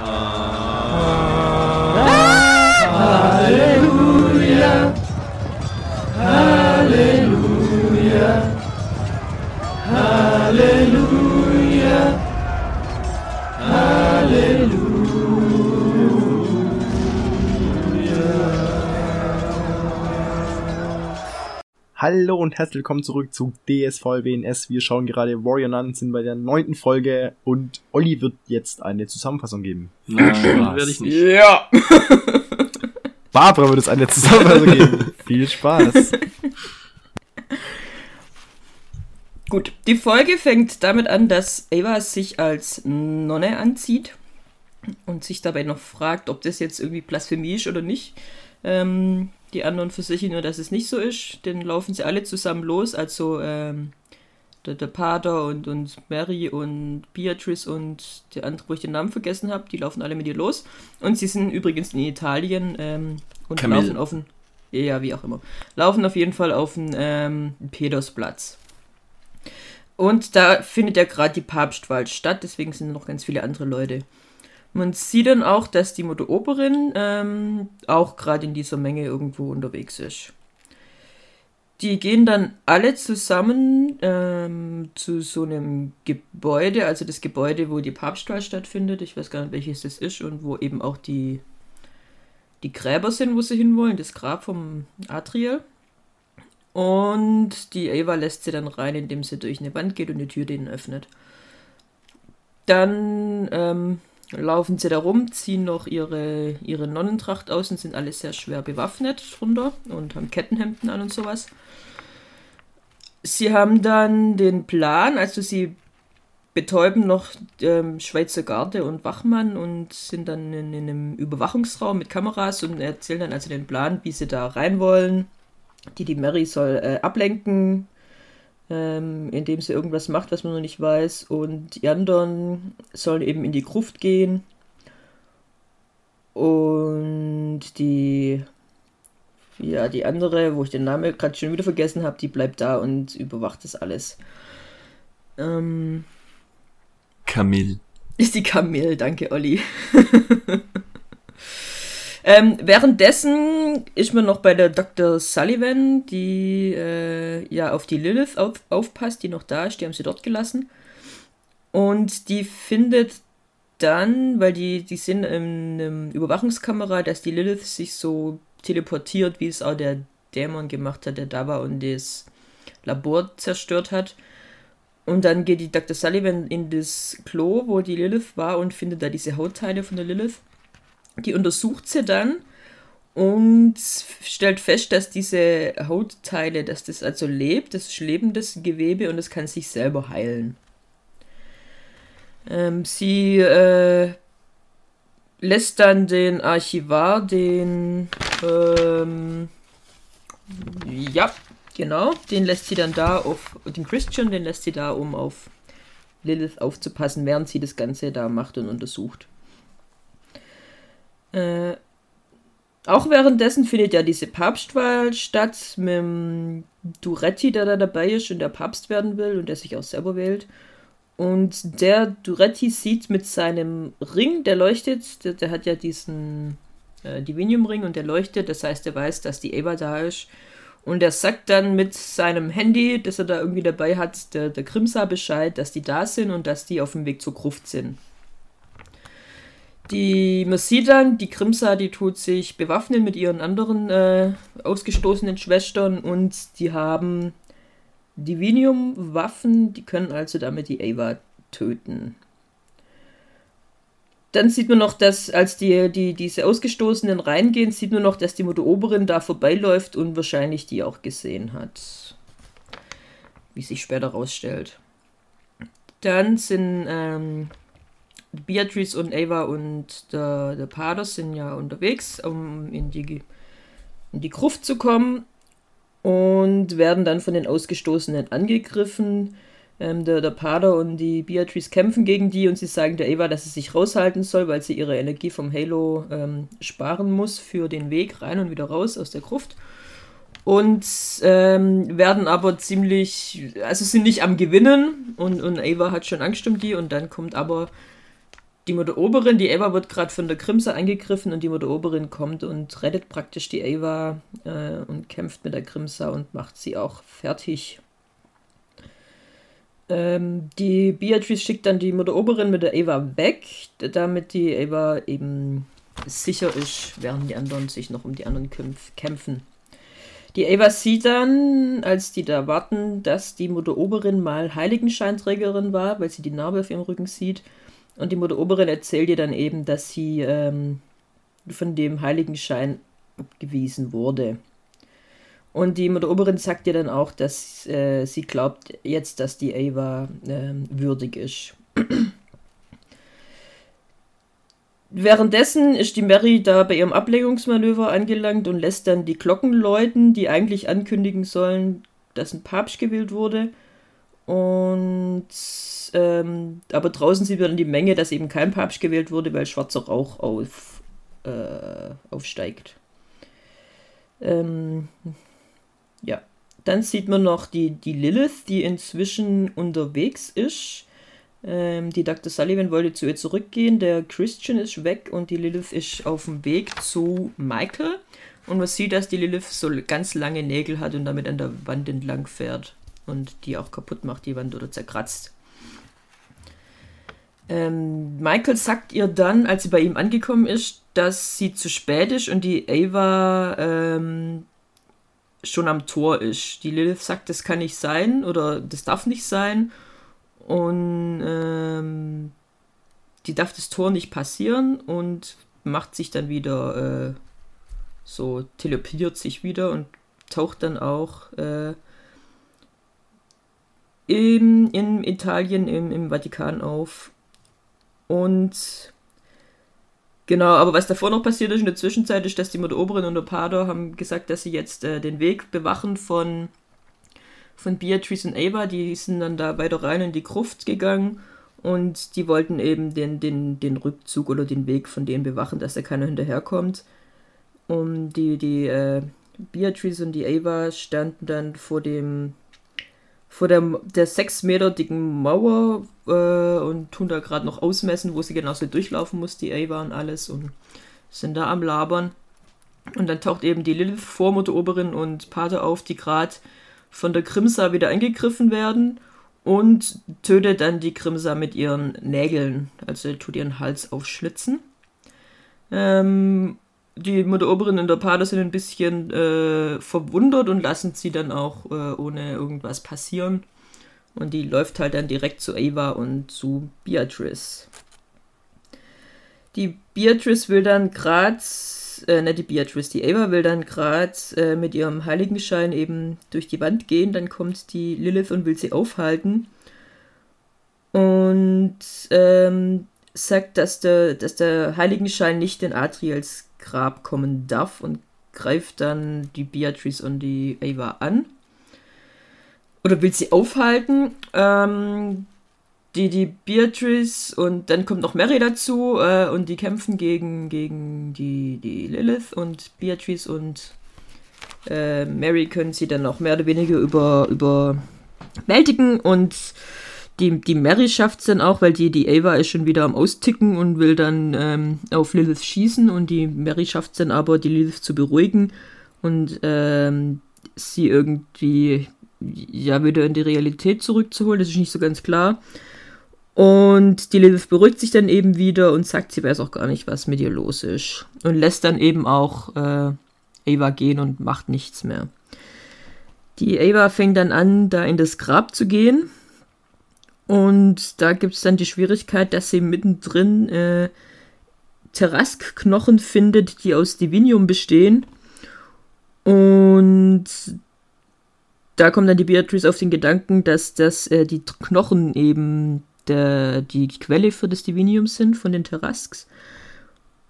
呃 Herzlich willkommen zurück zu DSV WNS. Wir schauen gerade Warrior Nun, sind bei der neunten Folge und Olli wird jetzt eine Zusammenfassung geben. Nein, werde ich nicht. Ja. Barbara wird es eine Zusammenfassung geben. Viel Spaß. Gut, die Folge fängt damit an, dass Ava sich als Nonne anzieht und sich dabei noch fragt, ob das jetzt irgendwie Blasphemie ist oder nicht. Ähm, die anderen versichern nur, dass es nicht so ist. Dann laufen sie alle zusammen los. Also ähm, der, der Pater und, und Mary und Beatrice und der andere, wo ich den Namen vergessen habe, die laufen alle mit ihr los. Und sie sind übrigens in Italien ähm, und Camille. laufen auf den, ja, wie auch immer, laufen auf jeden Fall auf den ähm, Petersplatz. Und da findet ja gerade die Papstwahl statt, deswegen sind noch ganz viele andere Leute. Man sieht dann auch, dass die Mutter Oberin ähm, auch gerade in dieser Menge irgendwo unterwegs ist. Die gehen dann alle zusammen ähm, zu so einem Gebäude, also das Gebäude, wo die Papstwahl stattfindet. Ich weiß gar nicht, welches das ist und wo eben auch die, die Gräber sind, wo sie hinwollen. Das Grab vom Adriel. Und die Ava lässt sie dann rein, indem sie durch eine Wand geht und die Tür denen öffnet. Dann ähm, laufen sie da rum, ziehen noch ihre, ihre Nonnentracht aus und sind alle sehr schwer bewaffnet drunter und haben Kettenhemden an und sowas. Sie haben dann den Plan, also sie betäuben noch ähm, Schweizer Garde und Wachmann und sind dann in, in einem Überwachungsraum mit Kameras und erzählen dann also den Plan, wie sie da rein wollen. Die, die Mary soll äh, ablenken, ähm, indem sie irgendwas macht, was man noch nicht weiß. Und die anderen sollen eben in die Gruft gehen. Und die, ja, die andere, wo ich den Namen gerade schon wieder vergessen habe, die bleibt da und überwacht das alles. Ähm, Camille. ist die Camille, danke Olli. ähm, währenddessen ist man noch bei der Dr. Sullivan, die äh, ja auf die Lilith auf, aufpasst, die noch da ist, die haben sie dort gelassen. Und die findet dann, weil die, die sind in einem Überwachungskamera, dass die Lilith sich so teleportiert, wie es auch der Dämon gemacht hat, der da war und das Labor zerstört hat. Und dann geht die Dr. Sullivan in das Klo, wo die Lilith war und findet da diese Hautteile von der Lilith. Die untersucht sie dann und stellt fest, dass diese Hautteile, dass das also lebt, das ist lebendes Gewebe und es kann sich selber heilen. Ähm, sie äh, lässt dann den Archivar, den ähm, ja, genau, den lässt sie dann da auf den Christian, den lässt sie da, um auf Lilith aufzupassen, während sie das Ganze da macht und untersucht. Äh, auch währenddessen findet ja diese Papstwahl statt mit dem Duretti, der da dabei ist und der Papst werden will und der sich auch selber wählt. Und der Duretti sieht mit seinem Ring, der leuchtet, der, der hat ja diesen äh, Divinium-Ring und der leuchtet, das heißt, er weiß, dass die Eva da ist. Und er sagt dann mit seinem Handy, das er da irgendwie dabei hat, der, der Grimsa Bescheid, dass die da sind und dass die auf dem Weg zur Gruft sind. Die, dann, die Grimsa, die tut sich bewaffnen mit ihren anderen äh, ausgestoßenen Schwestern und die haben Divinium-Waffen, die können also damit die Ava töten. Dann sieht man noch, dass als die, die, diese Ausgestoßenen reingehen, sieht man noch, dass die Mutter Oberin da vorbeiläuft und wahrscheinlich die auch gesehen hat. Wie sich später rausstellt. Dann sind ähm, Beatrice und Ava und der, der Pater sind ja unterwegs, um in die, in die Gruft zu kommen und werden dann von den Ausgestoßenen angegriffen. Ähm, der, der Pater und die Beatrice kämpfen gegen die und sie sagen der Ava, dass sie sich raushalten soll, weil sie ihre Energie vom Halo ähm, sparen muss für den Weg rein und wieder raus aus der Gruft. Und ähm, werden aber ziemlich, also sind nicht am Gewinnen und, und Ava hat schon Angst um die und dann kommt aber die Mutter Oberin, die Ava wird gerade von der Krimsa angegriffen und die Mutter Oberin kommt und rettet praktisch die Ava äh, und kämpft mit der Krimsa und macht sie auch fertig. Ähm, die Beatrice schickt dann die Mutter Oberin mit der Ava weg, damit die Ava eben sicher ist, während die anderen sich noch um die anderen kämpfen. Die Ava sieht dann, als die da warten, dass die Mutter Oberin mal Heiligenscheinträgerin war, weil sie die Narbe auf ihrem Rücken sieht und die Mutter Oberin erzählt ihr dann eben, dass sie ähm, von dem Heiligenschein abgewiesen wurde. Und die Mutter Oberin sagt ihr dann auch, dass äh, sie glaubt jetzt, dass die Ava äh, würdig ist. Währenddessen ist die Mary da bei ihrem Ablegungsmanöver angelangt und lässt dann die Glocken läuten, die eigentlich ankündigen sollen, dass ein Papst gewählt wurde. Und ähm, aber draußen sieht man die Menge, dass eben kein Papst gewählt wurde, weil schwarzer Rauch auf, äh, aufsteigt. Ähm, ja, dann sieht man noch die, die Lilith, die inzwischen unterwegs ist. Ähm, die Dr. Sullivan wollte zu ihr zurückgehen, der Christian ist weg und die Lilith ist auf dem Weg zu Michael. Und man sieht, dass die Lilith so ganz lange Nägel hat und damit an der Wand entlang fährt und die auch kaputt macht, die Wand oder zerkratzt. Ähm, Michael sagt ihr dann, als sie bei ihm angekommen ist, dass sie zu spät ist und die Ava ähm, schon am Tor ist. Die Lilith sagt, das kann nicht sein oder das darf nicht sein. Und ähm, die darf das Tor nicht passieren und macht sich dann wieder äh, so, teleportiert sich wieder und taucht dann auch äh, im, in Italien, im, im Vatikan auf und genau, aber was davor noch passiert ist in der Zwischenzeit, ist, dass die Oberin und der Pater haben gesagt, dass sie jetzt äh, den Weg bewachen von, von Beatrice und Ava. Die sind dann da weiter rein in die Gruft gegangen und die wollten eben den, den, den Rückzug oder den Weg von denen bewachen, dass da keiner hinterherkommt. Und die, die äh, Beatrice und die Ava standen dann vor dem vor der, der sechs Meter dicken Mauer äh, und tun da gerade noch ausmessen, wo sie genau so durchlaufen muss, die Ava und alles und sind da am Labern. Und dann taucht eben die Lilith, Vormutter, Oberin und Pater auf, die gerade von der Krimsa wieder angegriffen werden und tötet dann die Krimsa mit ihren Nägeln, also tut ihren Hals aufschlitzen. Ähm, die Mutter Oberin und der Pater sind ein bisschen äh, verwundert und lassen sie dann auch äh, ohne irgendwas passieren. Und die läuft halt dann direkt zu Ava und zu Beatrice. Die Beatrice will dann gerade, äh, nicht die Beatrice, die Ava will dann gerade äh, mit ihrem Heiligenschein eben durch die Wand gehen. Dann kommt die Lilith und will sie aufhalten. Und ähm, sagt, dass der, dass der Heiligenschein nicht in Adriels Grab kommen darf und greift dann die Beatrice und die Ava an. Oder will sie aufhalten. Ähm, die, die Beatrice und dann kommt noch Mary dazu äh, und die kämpfen gegen, gegen die, die Lilith und Beatrice und äh, Mary können sie dann auch mehr oder weniger über, überwältigen und die, die Mary schafft es dann auch, weil die, die Ava ist schon wieder am Austicken und will dann ähm, auf Lilith schießen und die Mary schafft es dann aber, die Lilith zu beruhigen und ähm, sie irgendwie ja wieder in die Realität zurückzuholen. Das ist nicht so ganz klar. Und die Lilith beruhigt sich dann eben wieder und sagt, sie weiß auch gar nicht, was mit ihr los ist. Und lässt dann eben auch äh, Ava gehen und macht nichts mehr. Die Ava fängt dann an, da in das Grab zu gehen und da gibt es dann die Schwierigkeit, dass sie mittendrin äh, Terrask-Knochen findet, die aus Divinium bestehen. Und da kommt dann die Beatrice auf den Gedanken, dass das äh, die Knochen eben der, die Quelle für das Divinium sind von den Terrasks.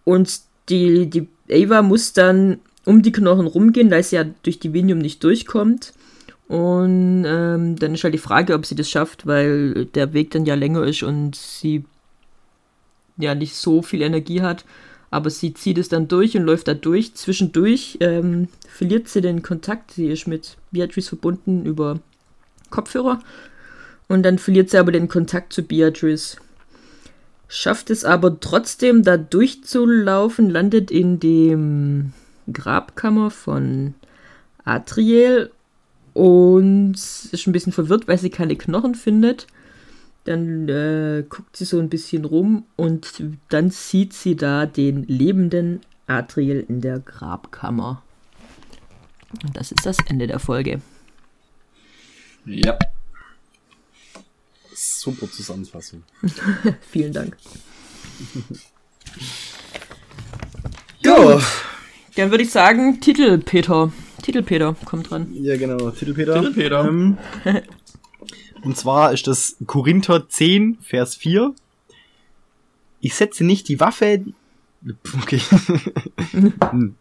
Und die, die Ava muss dann um die Knochen rumgehen, weil sie ja durch Divinium nicht durchkommt. Und ähm, dann ist halt die Frage, ob sie das schafft, weil der Weg dann ja länger ist und sie ja nicht so viel Energie hat. Aber sie zieht es dann durch und läuft da durch. Zwischendurch ähm, verliert sie den Kontakt. Sie ist mit Beatrice verbunden über Kopfhörer. Und dann verliert sie aber den Kontakt zu Beatrice. schafft es aber trotzdem da durchzulaufen, landet in dem Grabkammer von Adriel und ist ein bisschen verwirrt, weil sie keine Knochen findet. Dann äh, guckt sie so ein bisschen rum und dann sieht sie da den lebenden Adriel in der Grabkammer. Und das ist das Ende der Folge. Ja. Super Zusammenfassung. Vielen Dank. Ja, Dann würde ich sagen, Titel Peter. Titel Peter kommt dran. ja genau, Titelpeter. Titelpeter. Ähm, und zwar ist das Korinther 10, Vers 4. Ich setze nicht die Waffe. Okay.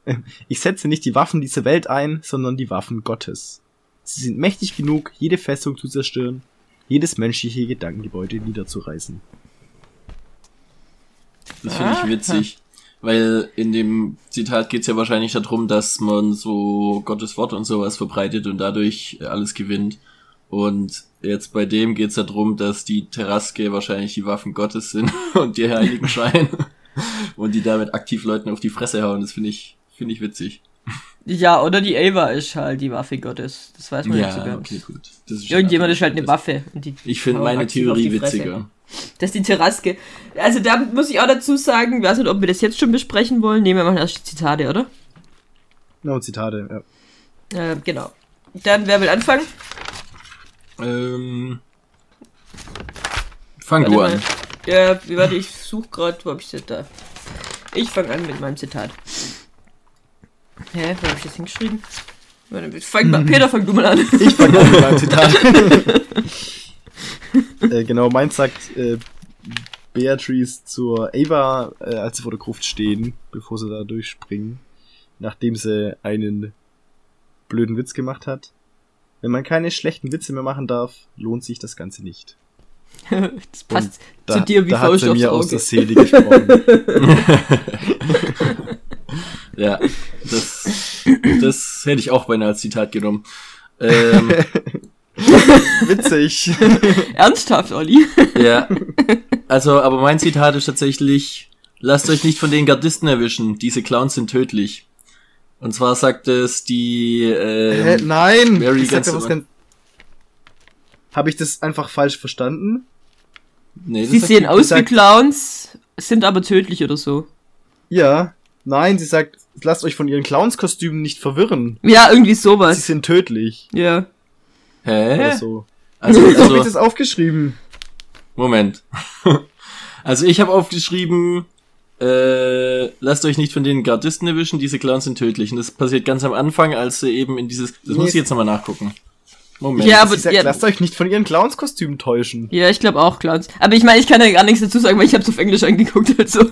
ich setze nicht die Waffen dieser Welt ein, sondern die Waffen Gottes. Sie sind mächtig genug, jede Festung zu zerstören, jedes menschliche Gedankengebäude niederzureißen. Das finde ich witzig. Weil in dem Zitat geht's ja wahrscheinlich darum, dass man so Gottes Wort und sowas verbreitet und dadurch alles gewinnt. Und jetzt bei dem geht's darum, dass die Terraske wahrscheinlich die Waffen Gottes sind und die Heiligen Schein. und die damit aktiv Leuten auf die Fresse hauen. Das finde ich, finde ich witzig. Ja, oder die Ava ist halt die Waffe Gottes. Das weiß man nicht so Ja, ganz. okay, gut. Das ist Irgendjemand ist halt eine Waffe. Und die Ich finde meine auf Theorie witziger. Das ist die Terraske. Also da muss ich auch dazu sagen, weiß nicht, ob wir das jetzt schon besprechen wollen. Nehmen wir mal erst die Zitate, oder? No, Zitate, ja. Äh, genau. Dann, wer will anfangen? Ähm, fang Warte du mal. an. Ja, wie- warte, ich suche gerade, wo hab ich das da? Ich fange an mit meinem Zitat. Hä, wo hab ich das hingeschrieben? Fang mal, Peter, fang du mal an. Ich fange an mit meinem Zitat. äh, genau, meins sagt äh, Beatrice zur Ava, äh, als sie vor der Gruft stehen, bevor sie da durchspringen, nachdem sie einen blöden Witz gemacht hat. Wenn man keine schlechten Witze mehr machen darf, lohnt sich das Ganze nicht. Das passt Da, zu dir wie da hat Faust sie aufs mir aus der Auge. Seele gesprochen. Ja, das, das hätte ich auch beinahe als Zitat genommen. Ähm, Witzig. Ernsthaft, Olli? ja, also, aber mein Zitat ist tatsächlich, lasst euch nicht von den Gardisten erwischen, diese Clowns sind tödlich. Und zwar sagt es die, Hä, ähm, nein! Mary ich ganz ganz... Habe ich das einfach falsch verstanden? nee, das Sie sehen aus wie Clowns, sind aber tödlich oder so. Ja. Nein, sie sagt, lasst euch von ihren Clownskostümen nicht verwirren. Ja, irgendwie Sie sowas. sind tödlich. Ja. Hä? Oder so. Also, So habe ich also, das aufgeschrieben. Moment. Also ich habe aufgeschrieben, äh, lasst euch nicht von den Gardisten erwischen, diese Clowns sind tödlich. Und das passiert ganz am Anfang, als sie eben in dieses. Das Nee. muss ich jetzt nochmal nachgucken. Moment. Ja, aber Sie sagt, ja, lasst euch nicht von ihren Clownskostümen täuschen. ja, ich glaube auch Clowns. Aber ich meine, ich kann ja gar nichts dazu sagen, weil ich habe es auf Englisch angeguckt, also.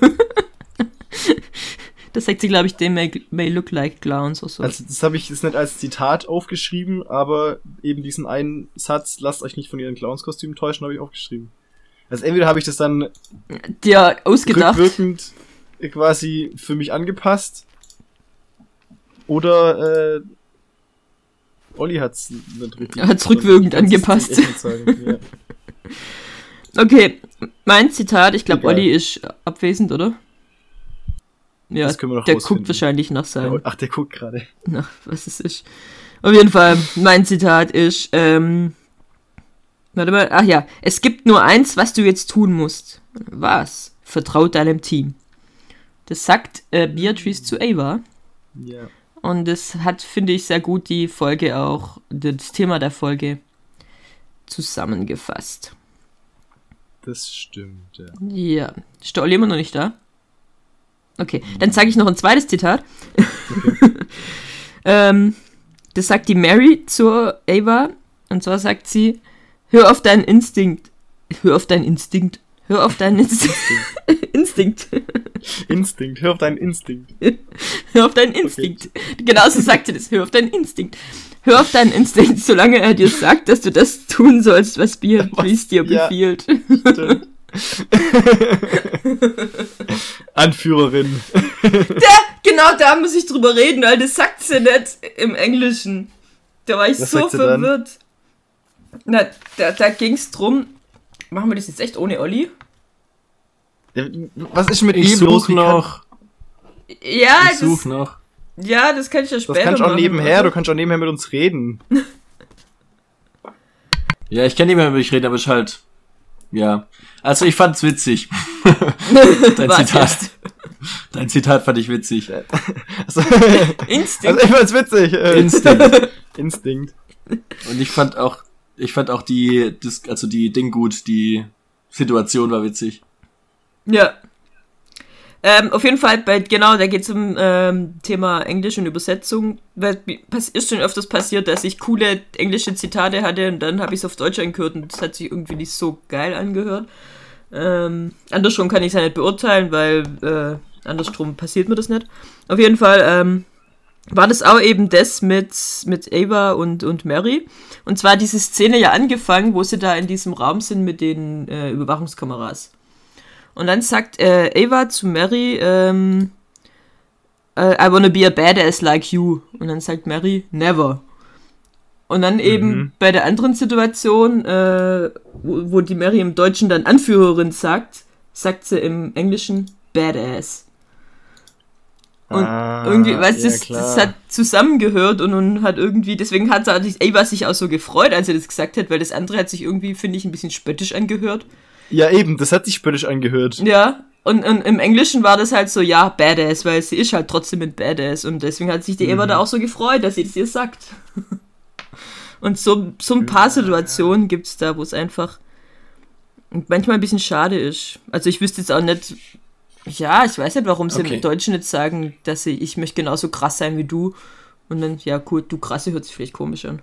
das sagt sie, glaube ich, they may, may look like clowns oder so. Also das habe ich jetzt nicht als Zitat aufgeschrieben, aber eben diesen einen Satz, lasst euch nicht von ihren Clownskostümen täuschen, habe ich aufgeschrieben. Also entweder habe ich das dann Dir ausgedacht. rückwirkend quasi für mich angepasst oder äh, Olli hat's nicht richtig. Hat's rückwirkend kann's angepasst. ja. Okay, mein Zitat, ich glaube. Olli ist abwesend, oder? Ja, Das können wir noch der rausfinden. guckt wahrscheinlich nach seinem. Ach, der guckt gerade. Na, was es ist. Auf jeden Fall, mein Zitat ist, ähm, warte mal, ach ja, es gibt nur eins, was du jetzt tun musst. Was? Vertraut deinem Team. Das sagt äh, Beatrice zu Ava. Ja. Und das hat, finde ich, sehr gut die Folge auch, das Thema der Folge zusammengefasst. Das stimmt, ja. Ja. Ist der Olli immer noch nicht da? Okay, dann zeige ich noch ein zweites Zitat. ähm, das sagt die Mary zur Ava. Und zwar sagt sie, hör auf deinen Instinkt. Hör auf deinen Instinkt. Hör auf deinen Instinkt. Instinkt. Instinkt, hör auf deinen Instinkt. Hör auf deinen Instinkt. Genau so sagt sie das. Hör auf deinen Instinkt. Hör auf deinen Instinkt, solange er dir sagt, dass du das tun sollst, was Beatrice dir Ja. befiehlt. Stimmt. Anführerin. Genau da muss ich drüber reden, weil das sagt sie nicht im Englischen. Da war ich Was so verwirrt. Na, da, da ging's drum. Machen wir das jetzt echt ohne Olli? Was ist mit Ich ihm los? Wie kann- noch. Ja, Ich suche das, noch. ja, das kann ich ja Das später kannst du auch machen, nebenher, du kannst auch nebenher mit uns reden. Ja, ich kann nicht mehr über dich reden, aber ich halt. Ja. Also ich fand's witzig. Dein Was Zitat. Dein Zitat fand ich witzig. Also, Instinkt. also ich fand's witzig. Äh, Instinkt. Instinkt. Und ich fand auch, ich fand auch die, also die Ding gut, die Situation war witzig. Ja. Ähm, auf jeden Fall, bei, genau, da geht es um ähm, Thema Englisch und Übersetzung. Weil, ist schon öfters passiert, dass ich coole englische Zitate hatte und dann habe ich es auf Deutsch angehört und das hat sich irgendwie nicht so geil angehört. Ähm, andersrum kann ich es ja nicht beurteilen, weil äh, andersrum passiert mir das nicht. Auf jeden Fall ähm, war das auch eben das mit, mit Ava und, und Mary. Und zwar diese Szene ja angefangen, wo sie da in diesem Raum sind mit den äh, Überwachungskameras. Und dann sagt äh, Ava zu Mary, ähm, äh, I wanna be a badass like you. Und dann sagt Mary, never. Und dann eben Mhm. bei der anderen Situation, äh, wo, wo die Mary im Deutschen dann Anführerin sagt, sagt sie im Englischen badass. Und Ah, irgendwie, weißt du, ja, das, das hat zusammengehört und, und hat irgendwie, deswegen hat Ava sich auch so gefreut, als er das gesagt hat, weil das andere hat sich irgendwie, finde ich, ein bisschen spöttisch angehört. Ja, eben, das hat sich spöttisch angehört. Ja, und, und im Englischen war das halt so, ja, Badass, weil sie ist halt trotzdem mit Badass und deswegen hat sich die Eva da auch so gefreut, dass sie das ihr sagt. und so, so ein paar Situationen gibt's da, wo es einfach manchmal ein bisschen schade ist. Also ich wüsste jetzt auch nicht, ja, ich weiß nicht, warum sie Okay. im Deutschen nicht sagen, dass sie, ich möchte genauso krass sein wie du. Und dann, ja, cool, du krasse hört sich vielleicht komisch an.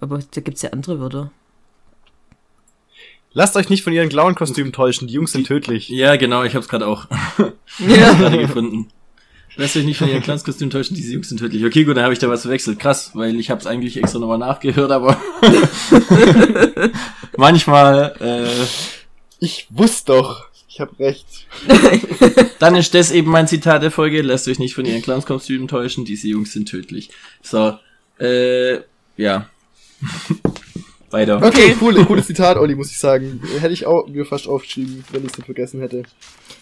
Aber da gibt's ja andere Wörter. Lasst euch nicht von ihren Clown-Kostümen täuschen, die Jungs sind tödlich. Ja, genau, ich hab's gerade auch Ja. gerade gefunden. Lasst euch nicht von ihren Clownskostümen täuschen, diese Jungs sind tödlich. Okay, gut, dann habe ich da was verwechselt. Krass, weil ich hab's eigentlich extra nochmal nachgehört, aber manchmal, äh, Ich wusste doch. Ich hab recht. dann ist das eben mein Zitat der Folge. Lasst euch nicht von ihren Clownskostümen täuschen, diese Jungs sind tödlich. So, äh, ja. Weiter. Okay, cool, cooles Zitat, Olli, muss ich sagen. Hätte ich auch mir fast aufgeschrieben, wenn ich es nicht vergessen hätte.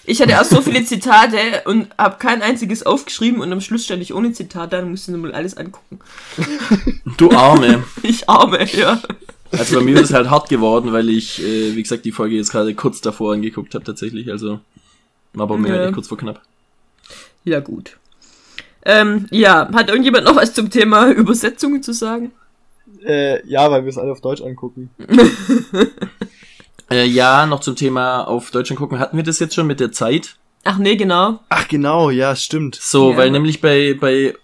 Ich hatte auch so viele Zitate und habe kein einziges aufgeschrieben und am Schluss stand ich ohne Zitat da und musste nur mal alles angucken. Du Arme. Ich arme, ja. Also bei mir ist es halt hart geworden, weil ich, äh, wie gesagt, die Folge jetzt gerade kurz davor angeguckt habe tatsächlich. Also war bei mir Ja. halt kurz vor knapp. Ja, gut. Ähm, ja, hat irgendjemand noch was zum Thema Übersetzungen zu sagen? Äh, ja, weil wir es alle auf Deutsch angucken. Äh, ja, noch zum Thema auf Deutschland gucken. Hatten wir das jetzt schon mit der Zeit? Ach nee, genau. Ach genau, ja, stimmt. So, Ja. weil nämlich bei, bei äh,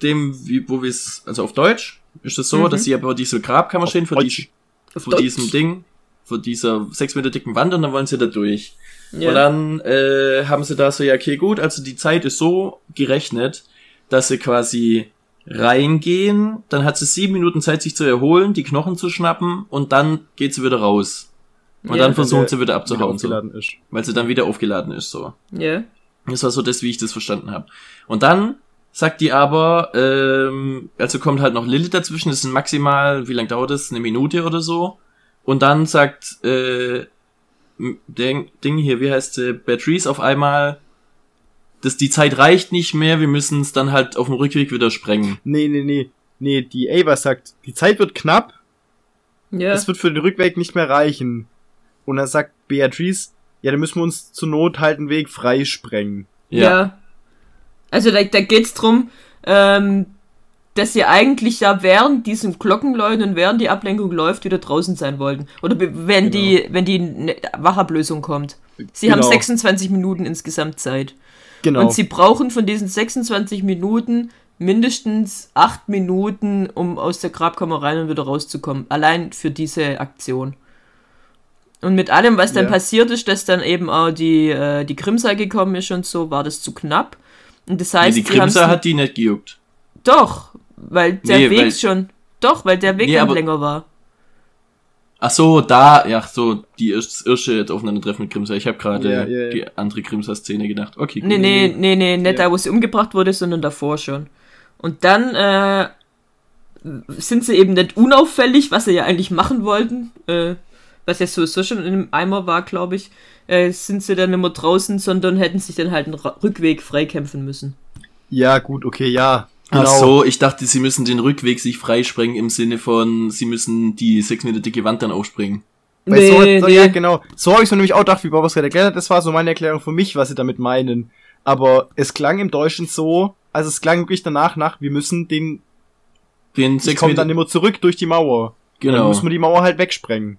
dem, wie, wo wir es, also auf Deutsch, ist es so, Mhm. dass sie aber diese Grabkammer stehen vor, Deutsch. dies, vor Deutsch. diesem Ding, vor dieser sechs Meter dicken Wand und dann wollen sie da durch. Ja. Und dann äh, haben sie da so, ja, okay, gut, also die Zeit ist so gerechnet, dass sie quasi reingehen, dann hat sie sieben Minuten Zeit, sich zu erholen, die Knochen zu schnappen und dann geht sie wieder raus. Und Ja. dann versuchen der sie wieder Wieder abzuhauen, so, aufgeladen ist. weil sie dann wieder aufgeladen ist, so. Ja. Das war so das, wie ich das verstanden habe. Und dann sagt die aber, ähm, also kommt halt noch Lilith dazwischen, das sind maximal, wie lang dauert das? Eine Minute oder so. Und dann sagt, äh, Ding, Ding hier, wie heißt sie, Beatrice auf einmal, dass die Zeit reicht nicht mehr, wir müssen es dann halt auf dem Rückweg wieder sprengen. Nee, nee, nee. Nee, die Ava sagt, die Zeit wird knapp, Ja. es wird für den Rückweg nicht mehr reichen. Und dann sagt Beatrice, ja, dann müssen wir uns zur Not halt einen Weg freisprengen. Ja. Also da, da geht's drum, ähm, dass sie eigentlich ja während diesem Glockenläuten und während die Ablenkung läuft, wieder draußen sein wollten. Oder wenn die, wenn die Wachablösung kommt. Sie haben Genau. 26 Minuten insgesamt Zeit. Genau. Und sie brauchen von diesen 26 Minuten mindestens 8 Minuten, um aus der Grabkammer rein und wieder rauszukommen. Allein für diese Aktion. Und mit allem, was dann Ja. passiert ist, dass dann eben auch die, äh, die Grimsei gekommen ist und so, war das zu knapp. Und das Nee, heißt, die sie haben's- Krimsa hat die nicht gejuckt. Doch, weil der Nee, Weg weil- schon. Doch, weil der Weg Nee, länger war. Ach so, da, ja, so, die Irsch- Irsche aufeinandertreffen mit Grimsa. Ich habe gerade Ja, ja, ja. die andere Grimsa-Szene gedacht. Okay, gut. Nee, nee, nee, nee, nicht da, wo sie umgebracht wurde, sondern davor schon. Und dann äh, sind sie eben nicht unauffällig, was sie ja eigentlich machen wollten. Äh, was ja sowieso schon in einem Eimer war, glaube ich, äh, sind sie dann immer draußen, sondern hätten sich dann halt einen Rückweg freikämpfen müssen. Ja, gut, okay, ja. Genau. Ach so, ich dachte, sie müssen den Rückweg sich freisprengen im Sinne von, sie müssen die sechs Meter dicke Wand dann aufspringen. Weil so, so, Ja, genau. So habe ich mir nämlich auch gedacht, wie Bob es gerade erklärt hat. Das war so meine Erklärung für mich, was sie damit meinen. Aber es klang im Deutschen so, also es klang wirklich danach nach, wir müssen den, Den sechs komme Meter, dann immer zurück durch die Mauer. Dann genau. muss man die Mauer halt wegsprengen.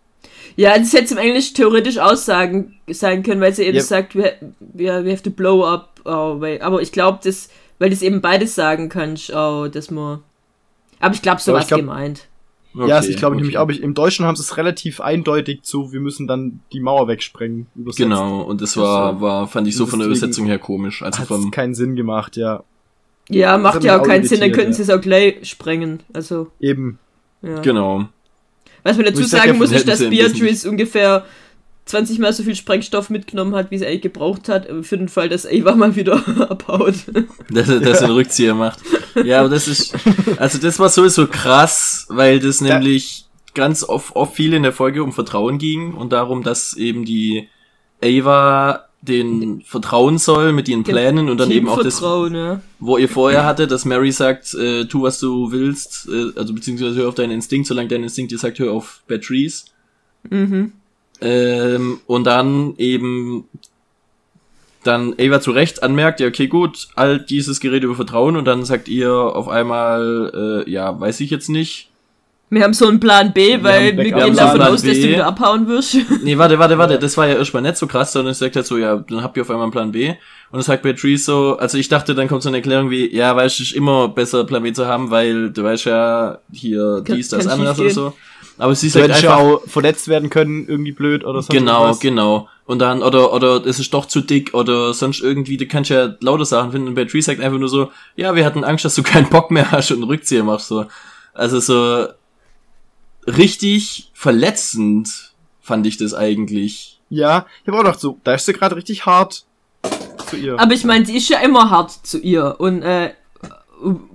Ja, das hätte im Englisch theoretisch aussagen sein können, weil sie eben Yep. sagt, we, we, we have to blow up our way. Aber ich glaube, das, weil das eben beides sagen kannst, oh, dass man. Aber ich glaube, so was ich glaub- gemeint. Okay, ja, also ich glaube okay. nämlich auch, im Deutschen haben sie es relativ eindeutig zu, wir müssen dann die Mauer wegsprengen. Übersetzt. Genau, und das war, Also, war, fand ich so von der Übersetzung her komisch. Also Hat vom, keinen Sinn gemacht, ja. Ja, Das macht ja auch keinen Sinn, dann könnten ja. sie es auch gleich sprengen. Also, Eben. ja. genau. Was man dazu sagen muss, ist, dass Beatrice ungefähr 20 mal so viel Sprengstoff mitgenommen hat, wie sie eigentlich gebraucht hat, für den Fall, dass Ava mal wieder abhaut. dass er dass er einen Rückzieher macht. Ja, aber das ist, also das war sowieso krass, weil das Da- nämlich ganz oft, oft viel in der Folge um Vertrauen ging und darum, dass eben die Ava den vertrauen soll mit ihren Plänen und dann eben auch das, ja. wo ihr vorher hatte, dass Mary sagt, äh, tu was du willst, äh, also beziehungsweise hör auf deinen Instinkt, solange dein Instinkt dir sagt, hör auf Batteries. Mhm. Ähm, und dann eben dann Ava zu Recht anmerkt, ja, okay, gut, all dieses Gerede über Vertrauen und dann sagt ihr auf einmal, äh, ja, weiß ich jetzt nicht. Wir haben so einen Plan B, weil wir, gehen davon Plan aus, dass B. du wieder abhauen wirst. Nee, warte, warte, warte, das war ja erstmal nicht so krass, sondern es sagt halt so, ja, dann habt ihr auf einmal einen Plan B. Und dann sagt Beatrice so, also ich dachte, dann kommt so eine Erklärung wie, ja, weißt du, es ist immer besser, Plan B zu haben, weil du weißt ja, hier dies, das, kann anderes oder so. Aber sie Du sagt hättest ja einfach, auch verletzt werden können, irgendwie blöd oder sonst Genau, irgendwas. genau. Und dann, oder, oder es ist doch zu dick oder sonst irgendwie, du kannst ja lauter Sachen finden. Und Beatrice sagt einfach nur so, ja, wir hatten Angst, dass du keinen Bock mehr hast und einen Rückzieher machst, so. Also so, richtig verletzend fand ich das eigentlich. Ja, ich habe auch gedacht, so, da ist sie gerade richtig hart zu ihr. Aber ich meine, sie ist ja immer hart zu ihr und äh,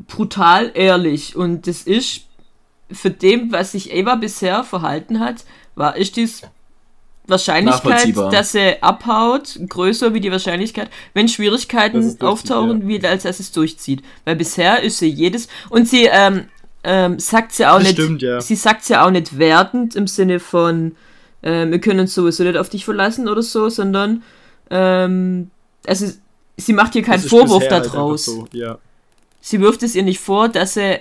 brutal ehrlich. Und das ist für dem, was sich Ava bisher verhalten hat, war ist dies Wahrscheinlichkeit, dass sie abhaut, größer wie die Wahrscheinlichkeit, wenn Schwierigkeiten auftauchen, wie als dass es durchzieht. Weil bisher ist sie jedes und sie ähm, ähm, sagt sie auch Das nicht, stimmt, ja. sie sagt ja auch nicht wertend im Sinne von ähm, wir können uns sowieso nicht auf dich verlassen oder so, sondern ähm, also sie macht hier keinen Vorwurf halt daraus. einfach So, ja. Sie wirft es ihr nicht vor, dass sie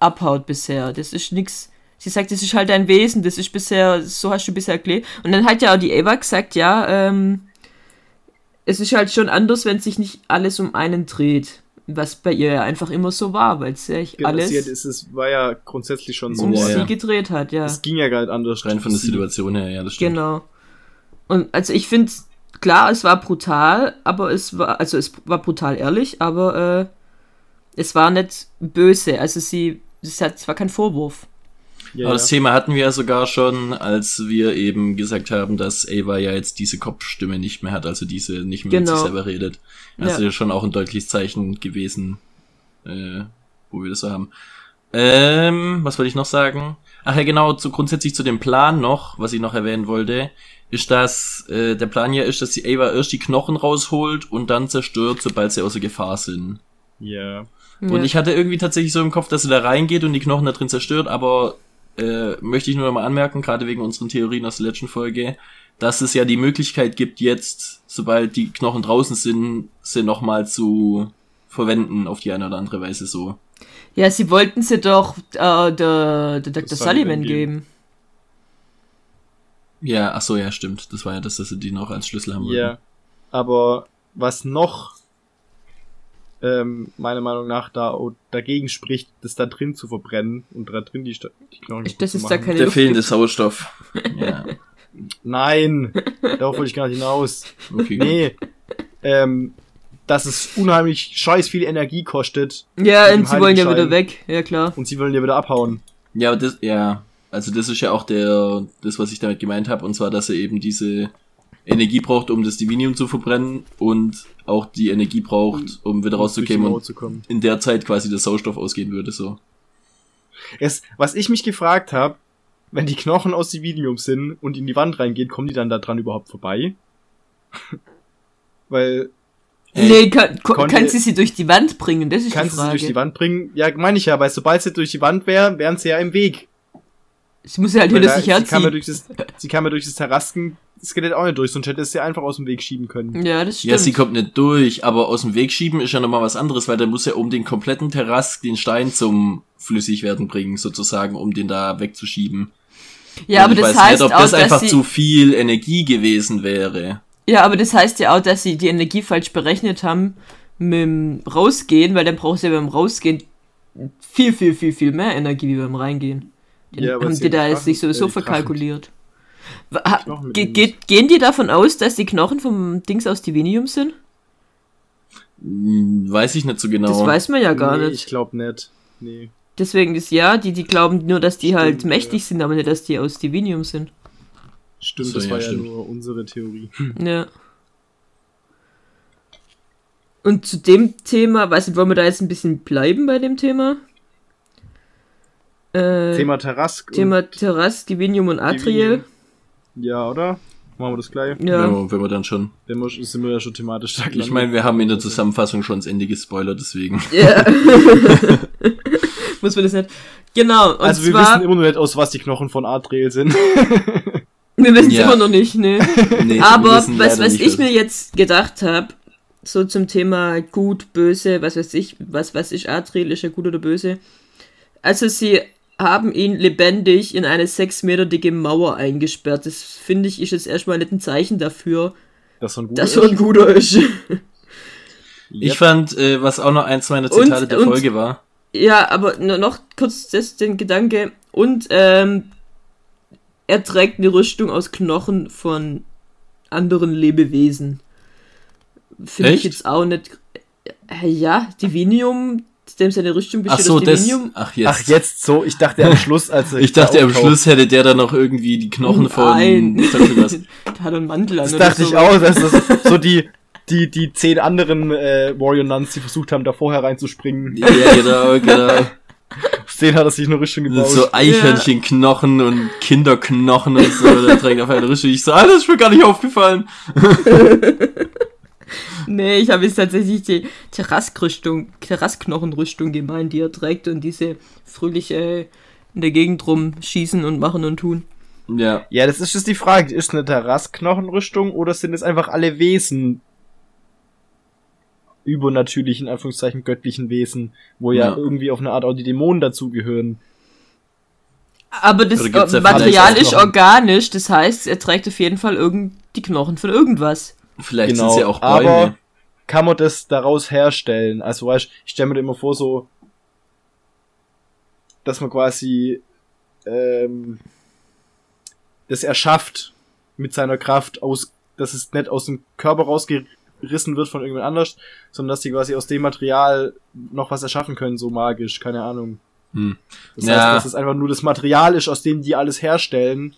abhaut bisher. Das ist nix. Sie sagt, das ist halt dein Wesen, das ist bisher, so hast du bisher erklärt. Und dann hat ja auch die Eva gesagt, ja, ähm, es ist halt schon anders, wenn sich nicht alles um einen dreht. Was bei ihr ja einfach immer so war, weil sich Genau, alles hat, es, es war ja grundsätzlich schon so. um Ja, sie ja. gedreht hat, ja. Es ging ja gar nicht anders. Rein von der Situation her, ja, das stimmt. Genau. Und also ich finde, klar, es war brutal, aber es war, also es war brutal ehrlich, aber äh, es war nicht böse. Also sie, es, hat, es war kein Vorwurf. Ja, Aber das ja. Thema hatten wir ja sogar schon, als wir eben gesagt haben, dass Ava ja jetzt diese Kopfstimme nicht mehr hat, also diese nicht mehr mit Genau. sich selber redet. Das Ja. ist ja schon auch ein deutliches Zeichen gewesen, äh, wo wir das so haben. Ähm, was wollte ich noch sagen? Ach ja, genau, zu, grundsätzlich zu dem Plan noch, was ich noch erwähnen wollte, ist, dass äh, der Plan ja ist, dass die Ava erst die Knochen rausholt und dann zerstört, sobald sie außer Gefahr sind. ja. Und Ja. ich hatte irgendwie tatsächlich so im Kopf, dass sie da reingeht und die Knochen da drin zerstört, aber äh, möchte ich nur noch mal anmerken, gerade wegen unseren Theorien aus der letzten Folge, dass es ja die Möglichkeit gibt, jetzt, sobald die Knochen draußen sind, sie nochmal zu verwenden auf die eine oder andere Weise so. Ja, sie wollten sie doch äh, der, der Dr. Sullivan Sullivan geben. Ja, ach so, ja, stimmt. Das war ja das, dass sie die noch als Schlüssel haben Ja. wollten. Aber was noch ähm, meiner Meinung nach da dagegen spricht, das da drin zu verbrennen und da drin die, Sta- die Knochen Das ist da keine Der Luft fehlende gibt. Sauerstoff. ja, Nein, darauf wollte ich gar nicht hinaus. okay. Nee, ähm, dass es unheimlich scheiß viel Energie kostet Ja, und sie wollen ja wieder weg. Ja, klar. und sie wollen ja wieder abhauen. Ja, das, ja, also das ist ja auch der, das, was ich damit gemeint habe, und zwar, dass er eben diese Energie braucht, um das Divinium zu verbrennen und auch die Energie braucht, um wieder rauszukommen und in der Zeit quasi der Sauerstoff ausgehen würde, so. Es, was ich mich gefragt habe, wenn die Knochen aus Divinium sind und in die Wand reingeht, kommen die dann da dran überhaupt vorbei? Weil, nee, kann, ko- konnte- kann sie sie durch die Wand bringen? Das ist kannst die du sie Frage. durch die Wand bringen? Ja, meine ich ja, weil sobald sie durch die Wand wäre, wären sie ja im Weg. Sie muss sie halt da, sich sie, kam ja herziehen. durch das, sie kam ja durch das Terraskenskelett auch nicht durch, sonst hätte es sie einfach aus dem Weg schieben können. Ja, das stimmt. Ja, sie kommt nicht durch, aber aus dem Weg schieben ist ja nochmal was anderes, weil der muss ja um den kompletten Terrask den Stein zum Flüssigwerden bringen, sozusagen, um den da wegzuschieben. ja, aber Und ich das weiß heißt nicht, ob auch, das einfach dass sie, zu viel Energie gewesen wäre. ja, aber das heißt ja auch, dass sie die Energie falsch berechnet haben mit dem Rausgehen, weil dann brauchst du ja beim Rausgehen viel, viel, viel, viel mehr Energie wie beim Reingehen. Den Ja, haben die da jetzt nicht sowieso äh, verkalkuliert. Ge geht, gehen die davon aus, dass die Knochen vom Dings aus Divinium sind? Hm, Weiß ich nicht so genau. Das weiß man ja gar nee, nicht. ich glaube nicht. Nee. Deswegen ist ja, die, die glauben nur, dass die Stimmt, halt ja. mächtig sind, aber nicht, dass die aus Divinium sind. Stimmt, So, das ja, war ja stimmt. nur unsere Theorie. Ja. Und zu dem Thema, weiß nicht, wollen wir da jetzt ein bisschen bleiben bei dem Thema? Äh, Thema Terrask. Thema Terras, Divinium und Atriel. Und, ja, oder? Machen wir das gleich? Ja. Ja, wenn wir dann schon. Wenn wir, sind wir ja schon thematisch da Ich meine, wir haben in der Zusammenfassung schon das Ende gespoilert, deswegen. Ja. Muss man das nicht. Genau, und Also wir zwar, wissen immer noch nicht, aus was die Knochen von Adriel sind. wir wissen es Ja. immer noch nicht, ne? Nee, Aber was, was ich mir jetzt gedacht habe, so zum Thema gut, böse, was weiß ich, was weiß ich, Adriel ist er gut oder böse. Also sie haben ihn lebendig in eine sechs Meter dicke Mauer eingesperrt. Das finde ich ist jetzt erstmal nicht ein Zeichen dafür, Das so ein guter dass er ein guter ist. Ich fand, äh, was auch noch eins meiner Zitate Und- der und- Folge war. ja, aber nur noch kurz das, den Gedanke. Und ähm, er trägt eine Rüstung aus Knochen von anderen Lebewesen. Finde ich jetzt auch nicht. Äh, ja, Divinium, dem seine Rüstung Ach besteht so, aus das. Divinium. Ach jetzt. Ach, jetzt so. Ich dachte am Schluss, als er Ich dachte, da am. Schluss hätte der dann noch irgendwie die Knochen von. Nein. Da hat einen Mantel an. Das oder dachte ich sowas. auch, dass das so die, die, die zehn anderen äh, Warrior Nuns, die versucht haben, da vorher reinzuspringen. Ja, genau, genau. Aus denen hat er sich eine Rüstung gebaut. So Eichhörnchenknochen und Kinderknochen und so. Der trägt auf eine Rüstung. Ich so, ah, das ist mir gar nicht aufgefallen. Nee, ich habe jetzt tatsächlich die Terraskrüstung, Terrasknochenrüstung gemeint, die er trägt und diese fröhliche in der Gegend rumschießen und machen und tun. Ja. Ja, das ist jetzt die Frage. Ist eine Terrasknochenrüstung oder sind es einfach alle Wesen? Übernatürlichen, in Anführungszeichen, göttlichen Wesen, wo ja, Ja. irgendwie auf eine Art auch die Dämonen dazugehören. Aber das ja Material ist organisch, das heißt, er trägt auf jeden Fall irgend die Knochen von irgendwas. Vielleicht Genau, sind es ja auch aber- Bäume. Kann man das daraus herstellen? Also, weißt ich stelle mir immer vor, so, dass man quasi ähm, das erschafft mit seiner Kraft aus, dass es nicht aus dem Körper rausgerissen wird von irgendjemand anders, sondern dass die quasi aus dem Material noch was erschaffen können, so magisch, keine Ahnung. Hm. Das Ja. heißt, dass es einfach nur das Material ist, aus dem die alles herstellen.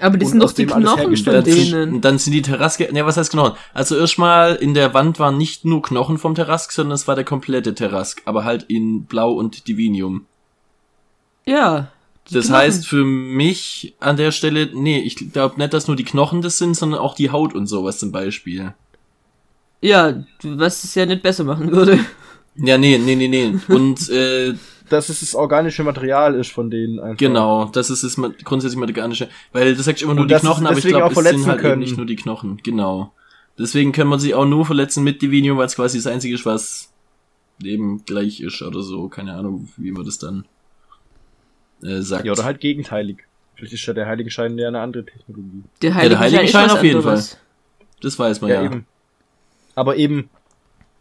Aber das sind doch die Knochen von denen. dann sind die Terraske, ne, was heißt Knochen? Also erstmal in der Wand waren nicht nur Knochen vom Terrask, sondern es war der komplette Terrask, aber halt in Blau und Divinium. Ja. Das Knochen. heißt für mich an der Stelle, nee, ich glaube nicht, dass nur die Knochen das sind, sondern auch die Haut und sowas zum Beispiel. Ja, was es ja nicht besser machen würde. Ja, nee, nee, nee, nee. Und äh, Dass es das organische Material ist von denen einfach. genau, das ist es ma- grundsätzlich mal organische, weil du sagst immer nur Und die Knochen, aber ich glaube, auch es sind verletzen halt eben können. nicht nur die Knochen. Genau. Deswegen kann man sie auch nur verletzen mit Divinium, weil es quasi das einzige ist, was eben gleich ist oder so. Keine Ahnung, wie man das dann äh, sagt. Ja, oder halt gegenteilig. Vielleicht ist ja der Heiligenschein ja eine andere Technologie. Der der Heiligenschein ist was auf jeden anderes. Das weiß man ja. Ja, eben. Aber eben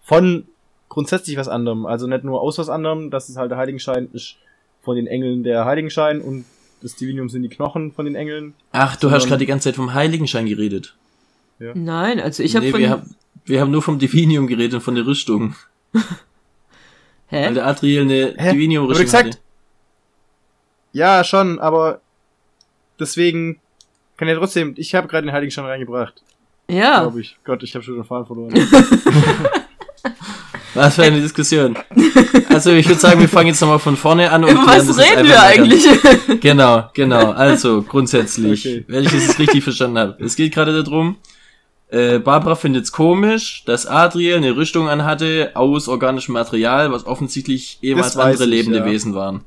von grundsätzlich was anderem. Also nicht nur aus was anderem, dass es halt der Heiligenschein ist von den Engeln der Heiligenschein und das Divinium sind die Knochen von den Engeln. Ach, du hast gerade die ganze Zeit vom Heiligenschein geredet. Nein, also ich habe nee, von. wir, haben, wir haben nur vom Divinium geredet und von der Rüstung. Weil hä? der Adriel eine Divinium-Rüstung gesagt? hatte. Ja, schon, aber deswegen kann ja trotzdem, ich habe gerade den Heiligenschein reingebracht, Ja. glaube ich. Gott, ich habe schon den Faden verloren. Was für eine Diskussion. Also ich würde sagen, wir fangen jetzt nochmal von vorne an und Über was das reden wir eigentlich? Genau, genau. Also grundsätzlich, Okay. wenn ich das richtig verstanden habe. Es geht gerade darum, äh, Barbara findet es komisch, dass Adriel eine Rüstung anhatte aus organischem Material, was offensichtlich ehemals Das andere ich, lebende ja. Wesen waren.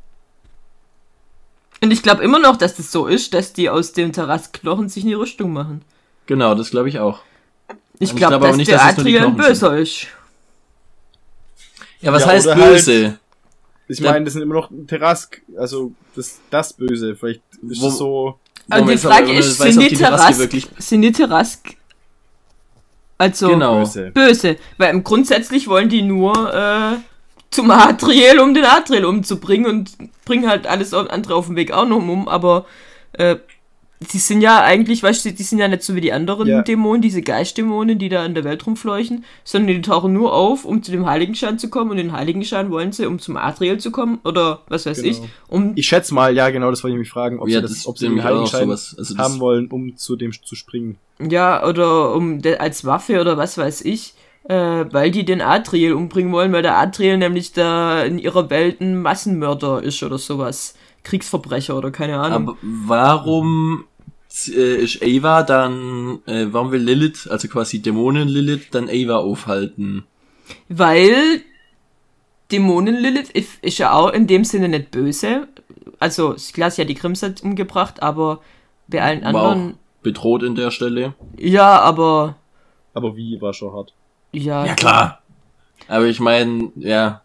Und ich glaube immer noch, dass das so ist, dass die aus dem Terrassknochen sich eine Rüstung machen. Genau, das glaube ich auch. Ich glaube, glaub aber dass nicht, der dass Adrian Knochen böser ist. Ja, was Ja, heißt halt- böse? Ich Ja. meine, das sind immer noch Terrask, also das, das Böse. Vielleicht ist Wo- es so. Also die aber Frage man ist, weiß, sind die die Terrask, wirklich- sind die Terrask also Genau. Böse. böse? Weil im grundsätzlich wollen die nur äh, zum Adriel, um den Adriel umzubringen und bringen halt alles andere auf dem Weg auch noch um, aber äh, die sind ja eigentlich, weißt du, die sind ja nicht so wie die anderen Ja. Dämonen, diese Geistdämonen, die da in der Welt rumfleuchen, sondern die tauchen nur auf, um zu dem Heiligenschein zu kommen und den Heiligenschein wollen sie, um zum Adriel zu kommen oder was weiß Genau. ich, um Ich schätze mal, ja genau, das wollte ich mich fragen, ob Ja, sie, das das, ob sie den Heiligenschein sowas. Also haben wollen, um zu dem zu springen. Ja, oder um de, als Waffe oder was weiß ich, äh, weil die den Adriel umbringen wollen, weil der Adriel nämlich da in ihrer Welt ein Massenmörder ist oder sowas. Kriegsverbrecher oder keine Ahnung. Aber warum äh, ist Ava dann, äh, warum will Lilith, also quasi Dämonen Lilith, dann Ava aufhalten? weil Dämonen Lilith ist, ist ja auch in dem Sinne nicht böse. Also, klar, sie hat die Grimset umgebracht, aber bei allen War auch anderen. bedroht in der Stelle. Ja, aber. Aber wie war schon hart. Ja. Ja, klar. Aber ich meine, ja,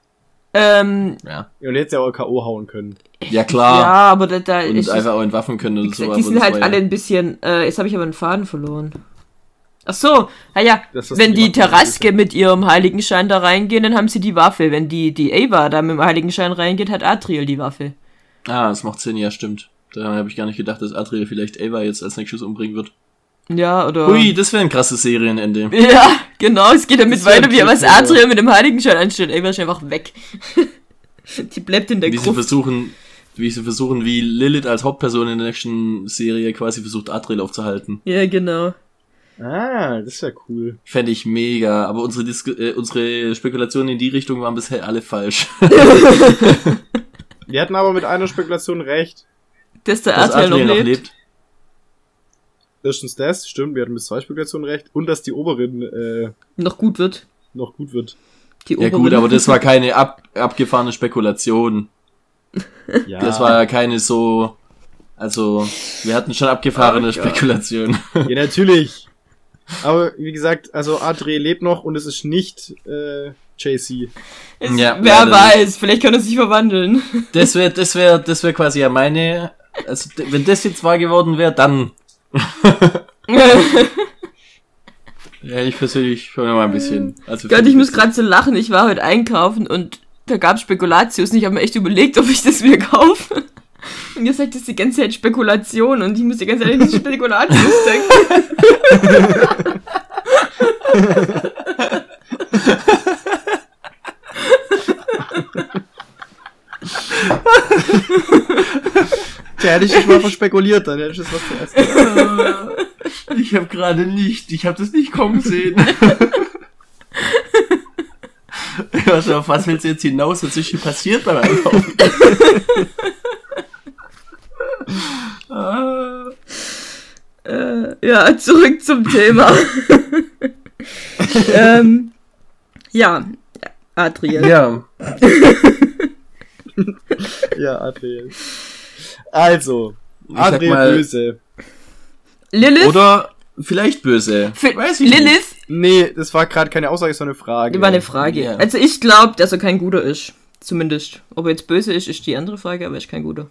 Ähm, ja. Ja, und jetzt ja auch K.O. hauen können. Ja, klar. ja, aber da, da und ist. einfach auch entwaffen können gesagt, so. die sind halt alle ein bisschen. Äh, jetzt habe ich aber einen Faden verloren. Ach so, naja, wenn die Terraske mit ihrem Heiligenschein da reingehen, dann haben sie die Waffe. Wenn die, die Ava da mit dem Heiligenschein reingeht, hat Adriel die Waffe. Ah, das macht Sinn, ja, stimmt. Da habe ich gar nicht gedacht, dass Adriel vielleicht Ava jetzt als nächstes umbringen wird. Ja, oder. Ui, das wäre ein krasses Serienende. Ja, genau, es geht damit Das weiter, wie was Cliffhanger. Adriel mit dem Heiligenschein anstellt. Ava ist einfach weg. die bleibt in der Wie sie Gruft. versuchen, wie sie versuchen, wie Lilith als Hauptperson in der nächsten Serie quasi versucht, Adriel aufzuhalten. Ja, genau. Ah, das wäre cool. Fände ich mega, aber unsere, Dis äh, unsere Spekulationen in die Richtung waren bisher alle falsch. Wir hatten aber mit einer Spekulation recht. Dass der Dass Adriel, noch lebt. Erstens das, stimmt, wir hatten mit zwei Spekulationen recht. Und dass die Oberin äh, Noch gut wird. noch gut wird. Die Ja gut, Oberin. aber das war keine ab, abgefahrene Spekulation. Ja, Das war ja keine so, also wir hatten schon abgefahrene Oh Gott. Spekulationen. ja, natürlich. Aber wie gesagt, also Adre lebt noch und es ist nicht äh, JC. Es, Ja, wer weiß, vielleicht kann er sich verwandeln. Das wäre, das wäre, das wäre quasi ja meine, also wenn das jetzt wahr geworden wäre, dann. Ja, ich persönlich schon mal ein bisschen. Also Gott, ich muss gerade so lachen. Ich war heute einkaufen und da gab Spekulatius und ich habe mir echt überlegt, ob ich das mir kaufe. Und ihr sagt, das ist die ganze Zeit Spekulation und ich muss die ganze Zeit an Spekulatius denken. Tja, hätte ich dich mal verspekuliert, dann hätte ich das was zuerst. gesagt. Ich habe gerade nicht, ich habe das nicht kommen sehen. Also auf was willst du jetzt hinaus? Was ist hier passiert beim Einkaufen? Ah. Äh, ja, zurück zum Thema. ähm, ja, Adriel. ja, Ja, Adriel. Also, sag Adriel mal- böse. Lilith? oder vielleicht böse. Fi- Weiß ich nicht. Lilith Nee, das war gerade keine Aussage, sondern eine Frage. war eine Frage. Ja. Also ich glaube, dass er kein guter ist. Zumindest. Ob er jetzt böse ist, ist die andere Frage, aber er ist kein guter.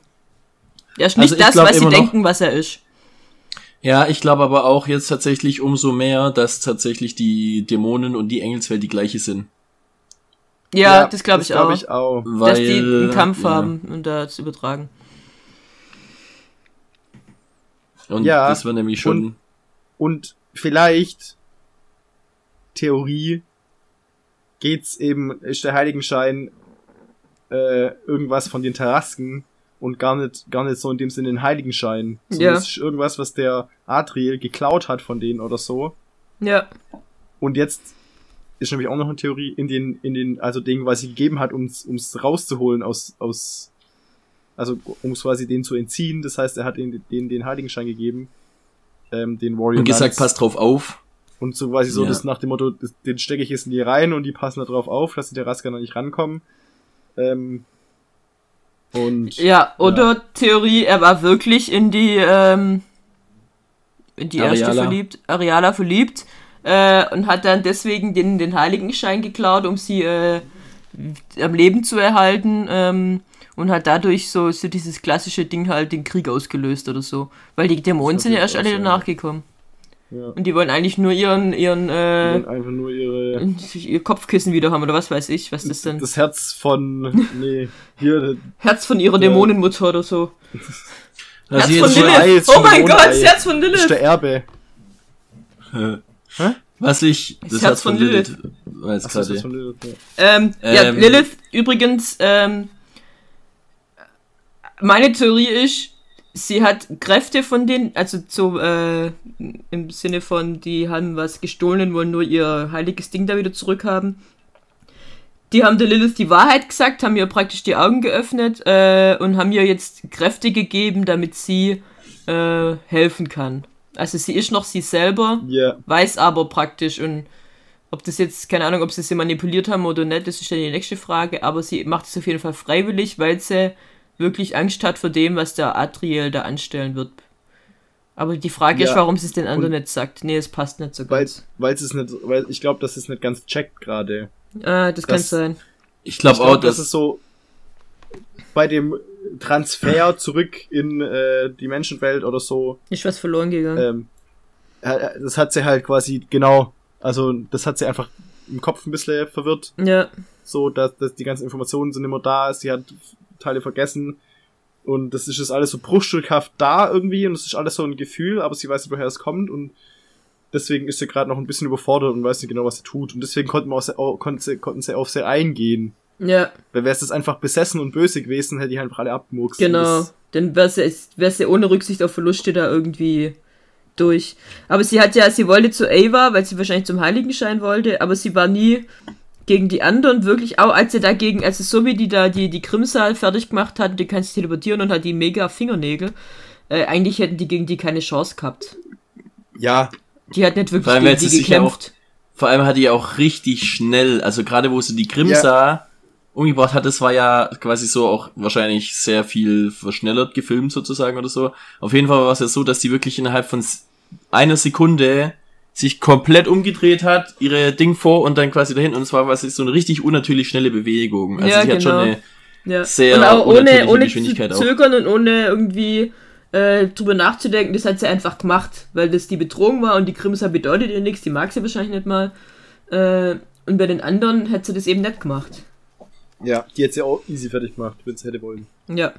Er ist nicht Also das, was sie noch- denken, was er ist. Ja, ich glaube aber auch jetzt tatsächlich umso mehr, dass tatsächlich die Dämonen und die Engelswelt die gleiche sind. Ja, das glaube ich, glaub auch. ich auch. Weil, dass die einen Kampf ja. haben und da zu übertragen. Und Ja, das war nämlich schon. Und vielleicht, Theorie, geht's eben, ist der Heiligenschein äh, irgendwas von den Terrasken und gar nicht, gar nicht so in dem Sinne ein Heiligenschein. Ja. es ist irgendwas, was der Adriel geklaut hat von denen oder so. Ja. Und jetzt ist nämlich auch noch eine Theorie, in den, in den, also den quasi gegeben hat, ums, ums rauszuholen aus, aus, also um es quasi den zu entziehen. Das heißt, er hat den, den, den Heiligenschein gegeben, ähm, den Warrior Und gesagt, passt drauf auf. Und so quasi so Ja. das nach dem Motto, das, den stecke ich jetzt in die rein und die passen da drauf auf, dass die der Rasker noch nicht rankommen. Ähm, und Ja, oder Theorie, er war wirklich in die, ähm, in die erste Areala. verliebt, Areala verliebt, äh, und hat dann deswegen den, den Heiligenschein geklaut, um sie äh, am Leben zu erhalten, ähm, und hat dadurch so, so dieses klassische Ding halt den Krieg ausgelöst oder so. Weil die Dämonen Das sind ja erst alle danach gekommen. ja, Und die wollen eigentlich nur ihren, ihren, äh, einfach nur ihre ihr Kopfkissen wieder haben, oder was weiß ich, was das denn. das Herz von nee, hier Herz von ihrer Ja. Dämonenmutter oder so. Also Herz jetzt von Lilith! Oh mein Gott, das Herz von das ist Lilith! der Erbe. Äh, Was ich, das, Herz von Lilith, weiß Ach, das ist von Lilith, ja. Ähm, ja, Ähm. Lilith, übrigens, ähm, meine Theorie ist, sie hat Kräfte von denen, also so, äh, im Sinne von, die haben was gestohlen, wollen nur ihr heiliges Ding da wieder zurückhaben. Die haben der Lilith die Wahrheit gesagt, haben ihr praktisch die Augen geöffnet äh, und haben ihr jetzt Kräfte gegeben, damit sie äh, helfen kann. Also sie ist noch sie selber, Ja, weiß aber praktisch und ob das jetzt, keine Ahnung, ob sie sie manipuliert haben oder nicht, das ist dann die nächste Frage, aber sie macht es auf jeden Fall freiwillig, weil sie wirklich Angst hat vor dem, was der Adriel da anstellen wird. Aber die Frage ist, Ja, warum sie es den anderen nicht sagt. Nee, es passt nicht so weil ganz. weil es nicht, weil ich glaube, dass es nicht ganz checkt gerade. Ah, das, kann das- sein. Ich glaube Ich auch, dass das ist so bei dem Transfer zurück in äh, die Menschenwelt oder so. Ist was verloren gegangen. Ähm, äh, das hat sie halt quasi genau, also das hat sie einfach im Kopf ein bisschen verwirrt. ja, so, dass, dass die ganzen Informationen sind immer da, sie hat Teile vergessen und das ist jetzt alles so bruchstückhaft da irgendwie und es ist alles so ein Gefühl, aber sie weiß nicht, woher es kommt und deswegen ist sie gerade noch ein bisschen überfordert und weiß nicht genau, was sie tut und deswegen konnten, wir auch sehr, au- konnten, sie, konnten sie auf sie eingehen. ja, Weil wäre es das einfach besessen und böse gewesen, hätte die halt einfach alle abgemurkst. genau. Dann wäre sie, sie ohne Rücksicht auf Verluste da irgendwie durch. Aber sie hat ja, sie wollte zu Ava, weil sie wahrscheinlich zum Heiligenschein wollte, aber sie war nie gegen die anderen wirklich, auch als sie dagegen, also so wie die da die, die Grimsal fertig gemacht hat, die kann sich teleportieren und hat die mega Fingernägel, äh, eigentlich hätten die gegen die keine Chance gehabt. Ja, Die hat nicht wirklich Vor allem, gegen weil sie die sich ja gekämpft. vor allem hat die ja auch richtig schnell, also gerade wo sie die Ja. Grimsa umgebracht hat, das war ja quasi so auch wahrscheinlich sehr viel verschnellert gefilmt sozusagen oder so. Auf jeden Fall war es ja so, dass die wirklich innerhalb von einer Sekunde sich komplett umgedreht hat, ihre Ding vor und dann quasi dahin und es war quasi so eine richtig unnatürlich schnelle Bewegung. Also Ja, sie hat schon genau. eine Ja. sehr und auch ohne, ohne zu Geschwindigkeit auch. zögern und ohne irgendwie äh, drüber nachzudenken, das hat sie einfach gemacht, weil das die Bedrohung war und die Grimsa bedeutet ihr nichts, die mag sie wahrscheinlich nicht mal. Äh, und bei den anderen hätte sie das eben nicht gemacht. ja, die hätte sie auch easy fertig gemacht, wenn sie hätte wollen. Ja.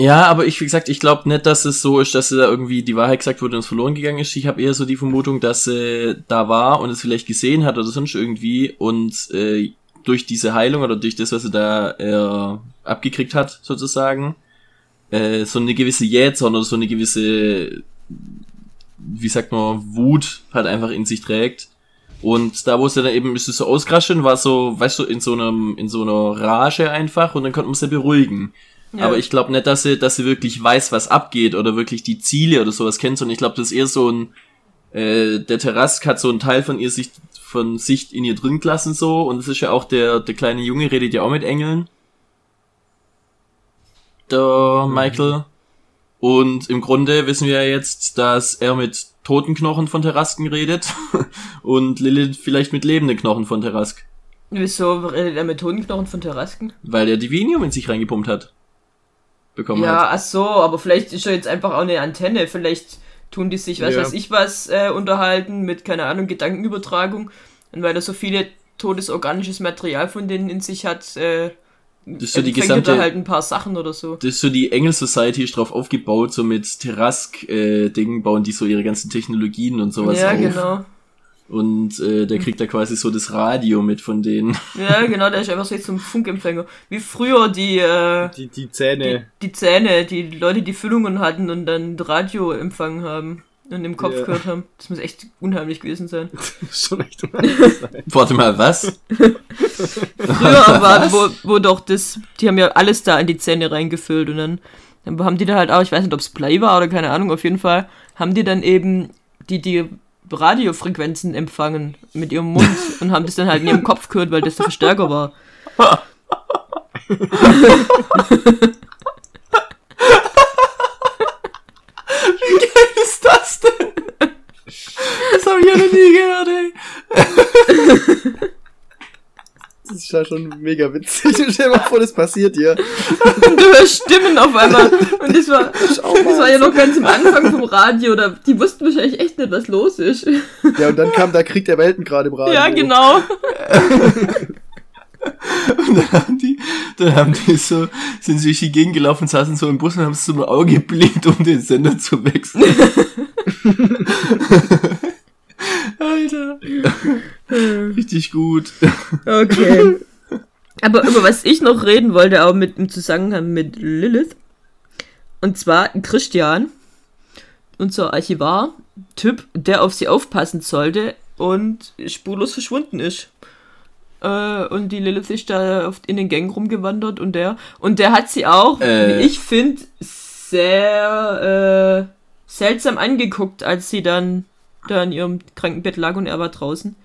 Ja, aber ich, wie gesagt, ich glaube nicht, dass es so ist, dass sie da irgendwie die Wahrheit gesagt wurde und es verloren gegangen ist. Ich habe eher so die Vermutung, dass sie da war und es vielleicht gesehen hat oder sonst irgendwie und äh, durch diese Heilung oder durch das, was sie da äh, abgekriegt hat, sozusagen, äh, so eine gewisse Jähzorn oder so eine gewisse, wie sagt man, Wut halt einfach in sich trägt. Und da, wo sie dann eben es so ausgerastet, war so, weißt du, in so einem, in so einer Rage einfach und dann konnte man sie beruhigen. Ja. Aber ich glaube nicht, dass sie, dass sie wirklich weiß, was abgeht oder wirklich die Ziele oder sowas kennt, sondern ich glaube, das ist eher so ein, äh, der Terrask hat so einen Teil von ihr sich, von Sicht in ihr drin gelassen so und es ist ja auch der, der kleine Junge redet ja auch mit Engeln. Der Michael. Und im Grunde wissen wir ja jetzt, dass er mit toten Knochen von Terrasken redet und Lilith vielleicht mit lebenden Knochen von Terrask, Wieso redet er mit Totenknochen von Terrasken? weil er Divinium in sich reingepumpt hat. Bekommen Ja, hat. ach so, aber vielleicht ist er jetzt einfach auch eine Antenne. Vielleicht tun die sich, was Ja. weiß ich was, äh, unterhalten mit, keine Ahnung, Gedankenübertragung. Und weil er so viele totes organisches Material von denen in sich hat, äh, Das ist so die gesamte, halt ein paar Sachen oder so. das ist so die Engel Society ist drauf aufgebaut, so mit Terrask äh, Dingen bauen die so ihre ganzen Technologien und sowas ja, auf. genau. Und äh, der kriegt da quasi so das Radio mit von denen. Ja, genau, der ist einfach so jetzt so ein Funkempfänger. Wie früher die, äh, Die, die die, Zähne. die Zähne, die Leute, die Füllungen hatten und dann Radio empfangen haben. und im Kopf Ja. gehört haben. Das muss echt unheimlich gewesen sein. Schon echt unheimlich sein. Warte mal, was? Früher war, wo, wo doch das, die haben ja alles da in die Zähne reingefüllt und dann, dann haben die da halt auch, ich weiß nicht, ob es Play war oder keine Ahnung, auf jeden Fall, haben die dann eben die, die Radiofrequenzen empfangen mit ihrem Mund und haben das dann halt in ihrem Kopf gehört, weil das der Verstärker war. Was ist das denn? Das habe ich ja noch nie gehört, ey. Das ist ja schon mega witzig. Stell dir mal vor, das passiert hier. Und du hörst Stimmen auf einmal. Und das war, das war ja noch ganz am Anfang vom Radio, da, die wussten wahrscheinlich echt nicht, was los ist. Ja, und dann kam der Krieg der Welten gerade im Radio. Ja, genau. Und dann haben die, dann haben die so, sind sie durch die Gegend gelaufen, saßen so im Bus und haben so ein Auge geblinkt, um den Sender zu wechseln. Alter. Richtig gut. Okay. Aber über was ich noch reden wollte, auch mit im Zusammenhang mit Lilith. Und zwar Christian, unser Archivar-Typ, der auf sie aufpassen sollte und spurlos verschwunden ist. Äh, und die Lilith ist da oft in den Gängen rumgewandert und der. Und der hat sie auch, Äh. wie ich finde, sehr äh, seltsam angeguckt, als sie dann da in ihrem Krankenbett lag und er war draußen.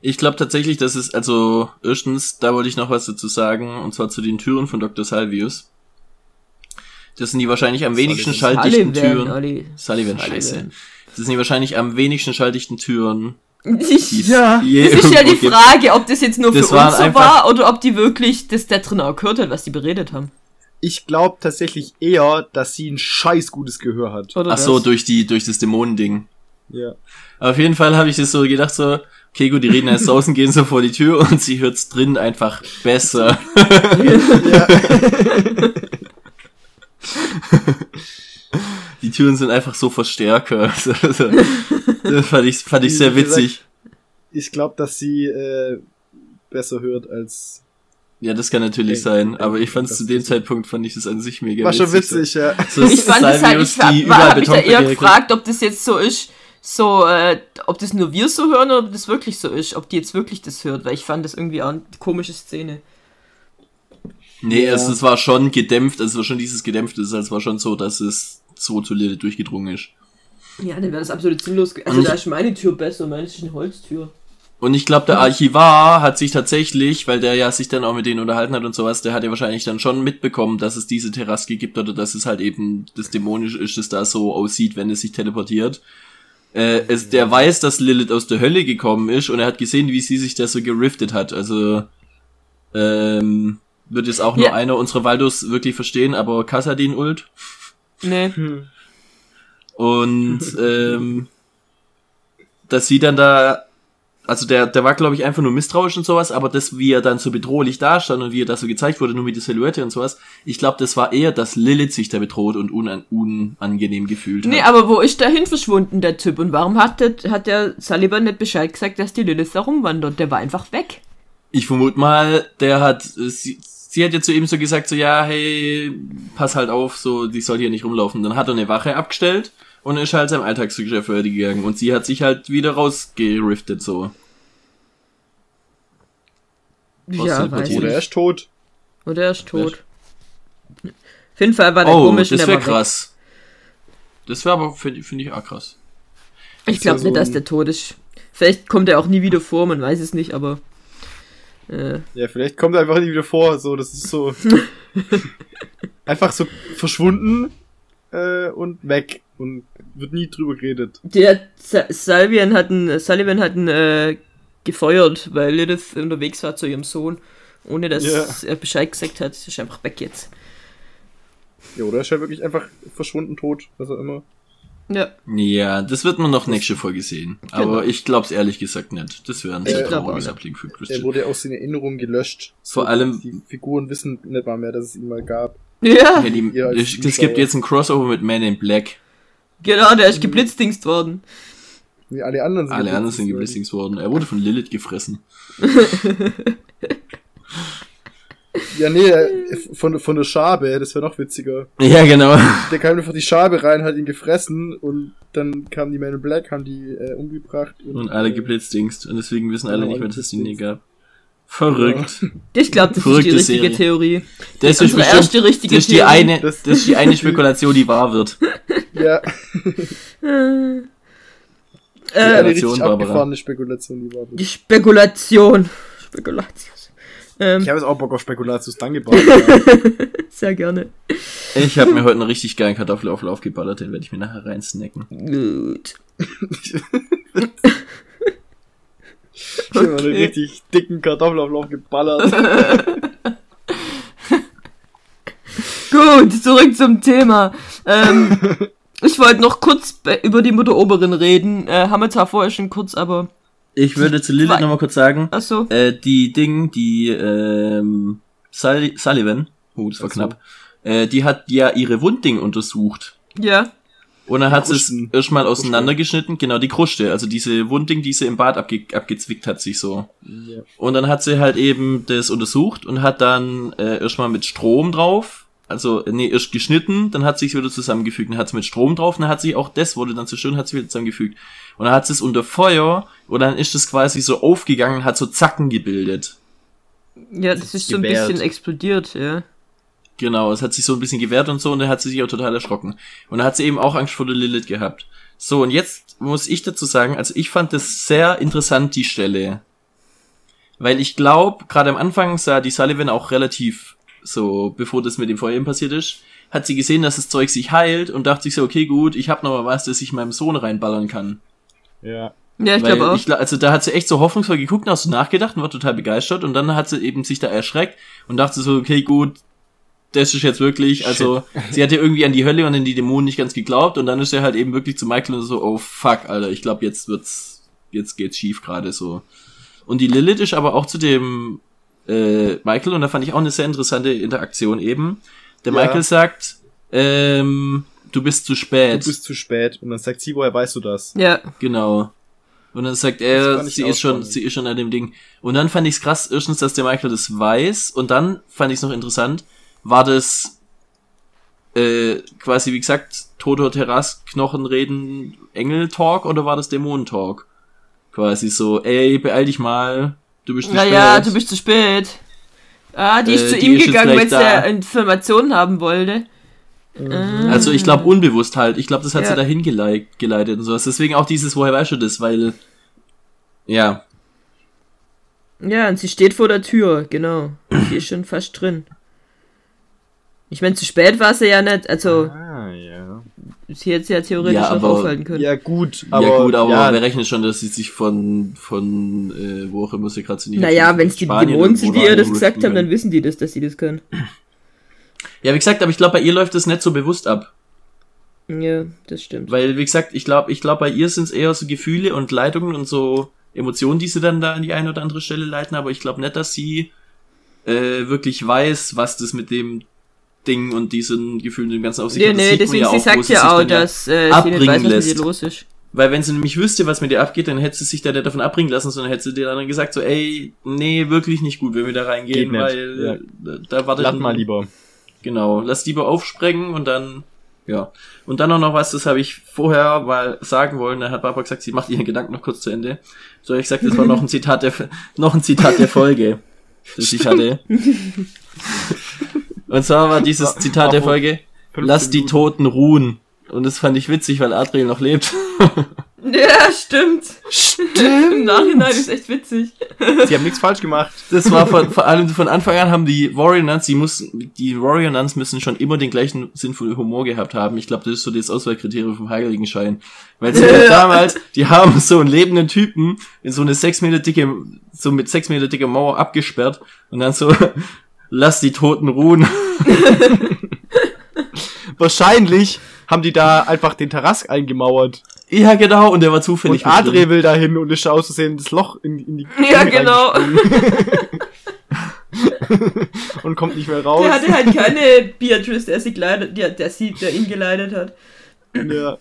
Ich glaube tatsächlich, dass es, also, erstens, da wollte ich noch was dazu sagen, und zwar zu den Türen von Dr. Salvius. Das sind die wahrscheinlich am wenigsten schalldichten Türen. Olli. Sullivan, scheiße. Das sind die wahrscheinlich am wenigsten schalldichten Türen. Ja. Es ist ja die gibt. Frage, ob das jetzt nur Das für uns so war oder ob die wirklich das da drin auch gehört hat, was die beredet haben. Ich glaube tatsächlich eher, dass sie ein scheiß gutes Gehör hat. Oder Ach so, das? durch die, durch das Dämonending. Ja. Auf jeden Fall habe ich das so gedacht, so, okay, gut, die reden erst draußen, gehen so vor die Tür und sie hört's drin einfach besser. Die Türen sind einfach so Verstärker. Das fand ich, fand ich sehr witzig. Ich glaube, dass sie äh, besser hört als. Ja, das kann natürlich Okay. sein, aber ich fand Das zu dem Zeitpunkt fand ich das an sich mega War schon witzig. witzig, ja. So, Ich fand es halt, ich war, hab mich da eher gefragt, ob das jetzt so ist, so, äh, ob das nur wir so hören oder ob das wirklich so ist, ob die jetzt wirklich das hört, weil ich fand das irgendwie auch eine komische Szene. Nee, Ja. es, es war schon gedämpft, also es war schon dieses gedämpfte, also es war schon so, dass es so zu Lilith durchgedrungen ist. Ja, dann wäre das absolut sinnlos. Also Und da ist meine Tür besser, meine ist eine Holztür. Und ich glaube, der Archivar hat sich tatsächlich, weil der ja sich dann auch mit denen unterhalten hat und sowas, der hat ja wahrscheinlich dann schon mitbekommen, dass es diese Terraske gibt oder dass es halt eben das Dämonische ist, das da so aussieht, wenn es sich teleportiert. Äh, es, der weiß, dass Lilith aus der Hölle gekommen ist und er hat gesehen, wie sie sich da so geriftet hat. Also ähm, wird jetzt auch nur Ja. einer unserer Waldos wirklich verstehen, aber Kassadin Ult. Nee. Und ähm, dass sie dann da, also der, der war glaube ich einfach nur misstrauisch und sowas, aber das, wie er dann so bedrohlich dastand und wie er da so gezeigt wurde, nur mit der Silhouette und sowas, ich glaube, das war eher, dass Lilith sich da bedroht und unan unangenehm gefühlt hat. Nee, aber wo ist der hin verschwunden, der Typ? Und warum hat der, hat der Sullivan nicht Bescheid gesagt, dass die Lilith da rumwandert? Der war einfach weg. Ich vermute mal, der hat, sie, sie hat ja zu ihm so gesagt, so, ja, hey, pass halt auf, so, die soll hier nicht rumlaufen. Dann hat er eine Wache abgestellt und ist halt seinem Alltagsgeschäft weitergegangen. Und sie hat sich halt wieder rausgeriftet, so. Was ja, weiß ich. Oder er ist tot. Oder er ist tot. Auf jeden Fall war der Oh, komisch und das wäre war weg. krass. Das wäre aber, finde find ich auch krass. Ich ist ja glaube so nicht, dass der tot ist. Vielleicht kommt er auch nie wieder vor, man weiß es nicht, aber. Äh, Ja, vielleicht kommt er einfach nie wieder vor. So, das ist so. einfach so verschwunden äh, und weg. Und wird nie drüber geredet. der Salvian hat einen, Sullivan hat ihn äh, gefeuert, weil Lilith unterwegs war zu ihrem Sohn. Ohne dass Ja. er Bescheid gesagt hat. Ist einfach weg jetzt. Ja, oder er ist ja wirklich einfach verschwunden, tot, was auch immer. Ja. Ja, das wird man noch nächste Folge sehen. Aber Genau. ich glaub's ehrlich gesagt nicht. Das wäre ein sehr trauriges. Ablegen für Er Christian. wurde aus den Erinnerungen gelöscht. Vor allem- Die Figuren wissen nicht mal mehr, dass es ihn mal gab. Ja, Ja, die, es, gibt jetzt ein Crossover mit Man in Black. Genau, der ist geblitzdingst worden. Wie alle anderen sind Alle anderen sind geblitzt geblissings worden. Er wurde von Lilith gefressen. Ja, nee, von, von der Schabe, das wäre noch witziger. Ja, genau. Der kam einfach die Schabe rein, hat ihn gefressen und dann kamen die Men in Black, haben die äh, umgebracht. Und alle äh, geblitzdingst. Und deswegen wissen alle nicht mehr, dass es die nie geblitzdingst. gab. Verrückt. Ich glaube, das ist die Verrückte richtige Serie. Theorie. Das ist Unsere bestimmt, erste richtige das ist die Theorie. eine, Das- das ist die eine Spekulation, die wahr wird. Ja, Äh, eine äh, richtig Barbara. abgefahrene Spekulation, die war. die Spekulation. Spekulatius. Ähm, Ich habe jetzt auch Bock auf Spekulatius, danke, Barbara. sehr gerne. Ich habe mir heute einen richtig geilen Kartoffelauflauf geballert, den werde ich mir nachher reinsnacken. Gut. Ich habe einen richtig dicken Kartoffelauflauf geballert. Gut, zurück zum Thema. Ähm, ich wollte noch kurz be- über die Mutter Oberin reden. Äh, haben wir zwar vorher schon kurz, aber. Ich würde zu Lilith nochmal kurz sagen, Achso. äh, die Ding, die ähm, Sully, Sullivan, oh, das war Ach so. knapp, äh, die hat ja ihre Wundding untersucht. Ja. Und dann hat sie es erstmal auseinandergeschnitten, genau, die Kruste, also diese Wundding, die sie im Bad abge abgezwickt hat, sich so. Ja. Und dann hat sie halt eben das untersucht und hat dann äh, erstmal mit Strom drauf, also äh, nee, erst geschnitten, dann hat sie es wieder zusammengefügt, dann hat sie mit Strom drauf, dann hat sie auch das wurde dann zerstört und hat sie wieder zusammengefügt. Und dann hat sie es unter Feuer und dann ist es quasi so aufgegangen, hat so Zacken gebildet. Ja, das, ist ist so ein bisschen explodiert, ja. Genau, es hat sich so ein bisschen gewehrt und so und dann hat sie sich auch total erschrocken. Und dann hat sie eben auch Angst vor der Lilith gehabt. So, und jetzt muss ich dazu sagen, also ich fand das sehr interessant, die Stelle. Weil ich glaube, gerade am Anfang sah die Sullivan auch relativ so, bevor das mit dem Feuer eben passiert ist, hat sie gesehen, dass das Zeug sich heilt und dachte sich so, okay, gut, ich habe noch mal was, das ich meinem Sohn reinballern kann. Ja. Ja, ich glaube auch. ich, also da hat sie echt so hoffnungsvoll geguckt und auch so nachgedacht und war total begeistert und dann hat sie eben sich da erschreckt und dachte so, okay, gut, das ist jetzt wirklich, also sie hatte irgendwie an die Hölle und an die Dämonen nicht ganz geglaubt und dann ist er halt eben wirklich zu Michael und so, oh fuck, Alter, ich glaube jetzt wird's, jetzt geht's schief gerade so. Und die Lilith ist aber auch zu dem äh, Michael und da fand ich auch eine sehr interessante Interaktion eben. Der Ja. Michael sagt, ähm, du bist zu Du spät. bist zu spät. Und dann sagt sie, woher weißt du das? Ja. Genau. Und dann sagt er, sie ist schon, spannend. sie ist schon an dem Ding. Und dann fand ich's krass, erstens, dass der Michael das weiß. Und dann fand ich's noch interessant, war das äh, quasi, wie gesagt, Toto Terras, Knochenreden, Engel-Talk oder war das Dämonen-Talk? Quasi so, ey, beeil dich mal, du bist zu Naja, spät. du bist zu spät. Ah, die ist Äh, zu die ihm ist gegangen, weil sie Informationen haben wollte. Ah. Also ich glaube unbewusst halt. Ich glaube, das hat Ja. sie dahin geleit, geleitet und sowas. Deswegen auch dieses, woher weißt du das? Weil, ja, Ja, und sie steht vor der Tür, genau. Die ist schon fast drin. Ich meine, zu spät war sie ja nicht, also Ah, ja. sie hätte sie ja theoretisch Ja, noch aber- aufhalten können. Ja, gut, aber. ja gut, aber ja, wir rechnen schon, dass sie sich von, von äh, wo auch immer sie gerade sind. naja, wenn es die Dämonen sind, die ihr das gesagt haben, dann wissen die das, dass sie das können. Ja, wie gesagt, aber ich glaube, bei ihr läuft das nicht so bewusst ab. Ja, das stimmt. Weil, wie gesagt, ich glaube, ich glaube, bei ihr sind es eher so Gefühle und Leitungen und so Emotionen, die sie dann da an die eine oder andere Stelle leiten, aber ich glaube nicht, dass sie äh, wirklich weiß, was das mit dem Ding und diesen Gefühlen dem Ganzen auf sich. Das nee, sieht man deswegen, ja sie auch, wo sagt sie ja sich auch, dass äh, sie nicht abbringen weiß, was mit lässt. ihr los ist. Weil wenn sie nämlich wüsste, was mit ihr abgeht, dann hätte sie sich da nicht davon abbringen lassen, sondern hätte sie dir dann gesagt, so, ey, nee, wirklich nicht gut, wenn wir da reingehen, weil äh, da wartet Lass mal lieber. Genau, lass lieber aufsprengen und dann, ja. Und dann auch noch was, das habe ich vorher mal sagen wollen, da hat Barbara gesagt, sie macht ihren Gedanken noch kurz zu Ende. So, ich gesagt, das war noch ein Zitat der, noch ein Zitat der Folge, das ich hatte. Und zwar war dieses Zitat der Folge, lass die Toten ruhen. Und das fand ich witzig, weil Adriel noch lebt. Ja, stimmt. Stimmt. Im Nachhinein ist echt witzig. Sie haben nichts falsch gemacht. Das war von, vor allem von Anfang an haben die Warrior Nuns, die mussten, die Warrior Nuns müssen schon immer den gleichen sinnvollen Humor gehabt haben. Ich glaube, das ist so das Auswahlkriterium vom Heiligenschein. Weil sie halt damals, die haben so einen lebenden Typen in so eine sechs Meter dicke, so mit sechs Meter dicke Mauer abgesperrt und dann so, lass die Toten ruhen. Wahrscheinlich haben die da einfach den Terrass eingemauert. Ja, genau, und der war zufällig. Und. Adre will da hin und ist aus Versehen das Loch in, in die Ja, genau. und kommt nicht mehr raus. Der hatte halt keine Beatrice, der sie geleitet, der, der sie, der ihn geleitet hat. ja.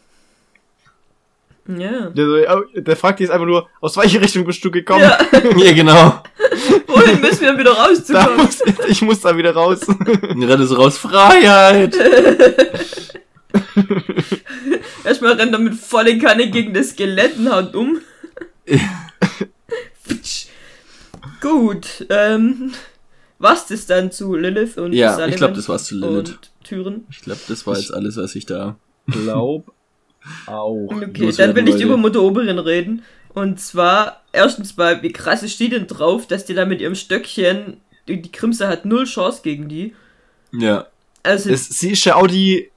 Ja. Der, so, oh, der fragt jetzt einfach nur, aus welche Richtung bist du gekommen? Ja, Ja, genau. wohin müssen wir wieder rauszukommen? muss, ich muss da wieder raus. Und rennt so raus, Freiheit! Erstmal rennt er mit volle Kanne gegen das Skelett und haut um. Gut, ähm, was das dann zu Lilith und Ja, Sullivan ich glaube, das war's zu Lilith. und Türen. Ich glaube, das war jetzt alles, was ich da. Glaub auch. Okay, dann will ich über Mutter Oberin reden. Und zwar, erstens mal, wie krass ist die denn drauf, dass die da mit ihrem Stöckchen, die, die Krimse hat null Chance gegen die. Ja. Also, Es, sie ist ja auch die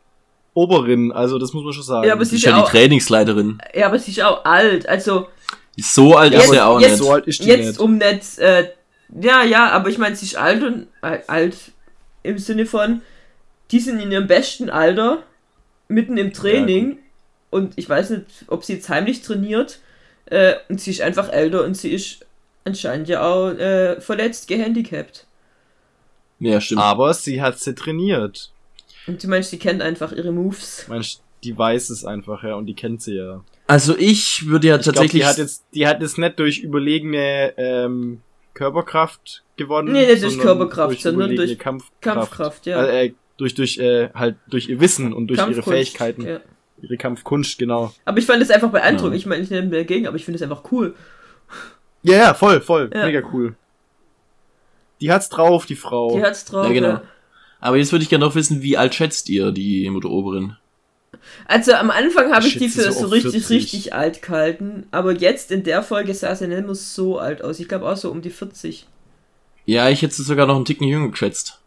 Oberin, also das muss man schon sagen. Ja, aber Sie sie ist ja ja die auch, Trainingsleiterin. ja, aber sie ist auch alt. Also, So alt Jetzt- ist er auch jetzt- nicht. so alt ist die jetzt nicht. um nicht, äh, ja, ja, aber ich meine, sie ist alt und, äh, alt im Sinne von, die sind in ihrem besten Alter, mitten im Training und ich weiß nicht, ob sie jetzt heimlich trainiert äh, und sie ist einfach älter und sie ist anscheinend ja auch äh, verletzt, gehandicapt. Ja, stimmt. Aber sie hat sie trainiert. Und du meinst, sie kennt einfach ihre Moves. Meinst, die weiß es einfach, ja, und die kennt sie ja. Also ich würde ja Ich glaub, tatsächlich. die hat jetzt, die hat jetzt nicht durch überlegene ähm, Körperkraft gewonnen. Nee, nicht durch sondern Körperkraft, sondern überlegene durch Kampfkraft. Kampfkraft, ja. Äh, äh, durch, durch, äh, halt, durch ihr Wissen und durch ihre Fähigkeiten. Ja. Ihre Kampfkunst, genau. Aber ich fand es einfach beeindruckend. Ja. Ich meine, ich nehme dagegen, aber ich finde es einfach cool. Ja, ja, voll, voll. Ja. Mega cool. Die hat's drauf, die Frau. Die hat's drauf. Ja, genau. ja. Aber jetzt würde ich gerne noch wissen, wie alt schätzt ihr die Mutter Oberin? Also am Anfang habe ich die schätze für so so richtig, 40. richtig alt gehalten. Aber jetzt in der Folge sah sie nicht mehr so alt aus. Ich glaube auch so um die 40. Ja, ich hätte sie sogar noch einen Ticken jünger geschätzt.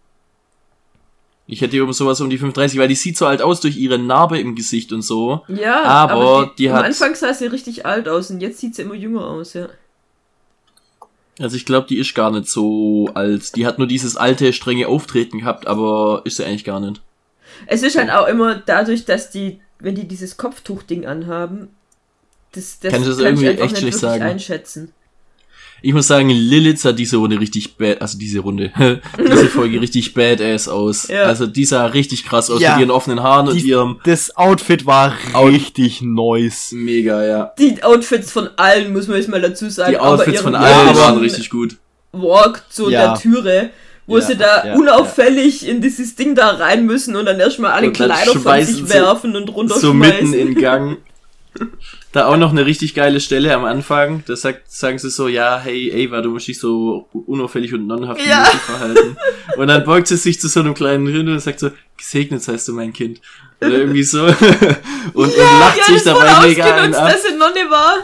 Ich hätte um sowas um die 35, weil die sieht so alt aus durch ihre Narbe im Gesicht und so. Ja, Aber die am hat- Anfang sah sie richtig alt aus und jetzt sieht sie immer jünger aus, ja. Also ich glaube, die ist gar nicht so alt. Die hat nur dieses alte, strenge Auftreten gehabt, aber ist sie eigentlich gar nicht. Es ist halt auch immer dadurch, dass die, wenn die dieses Kopftuchding anhaben, das, das Kann ich das irgendwie echt nicht schlecht sagen. einschätzen. Ich muss sagen, Lilith sah diese Runde richtig bad, also diese Runde, diese Folge richtig badass aus. Ja. Also die sah richtig krass aus Ja. mit ihren offenen Haaren und Die- ihrem Das Outfit war Out- richtig nice. mega, ja. Die Outfits von allen, muss man jetzt mal dazu sagen. Die aber Outfits von Ja, allen waren richtig gut. Walk zu Ja. der Türe, wo Ja, sie da ja, unauffällig in dieses Ding da rein müssen und dann erstmal alle Und Kleider von sich werfen und runterschmeißen. So mitten in Gang. Da auch noch eine richtig geile Stelle am Anfang. Da sagt, sagen sie so, ja, hey Ava, du musst dich so unauffällig und nonnenhaft wie Ja. verhalten. Und dann beugt sie sich zu so einem kleinen Hund und sagt so, gesegnet seist du mein Kind. Oder irgendwie so. Und, und lacht ja, sich dabei mega ausgenutzt, ab. dass sie Nonne war.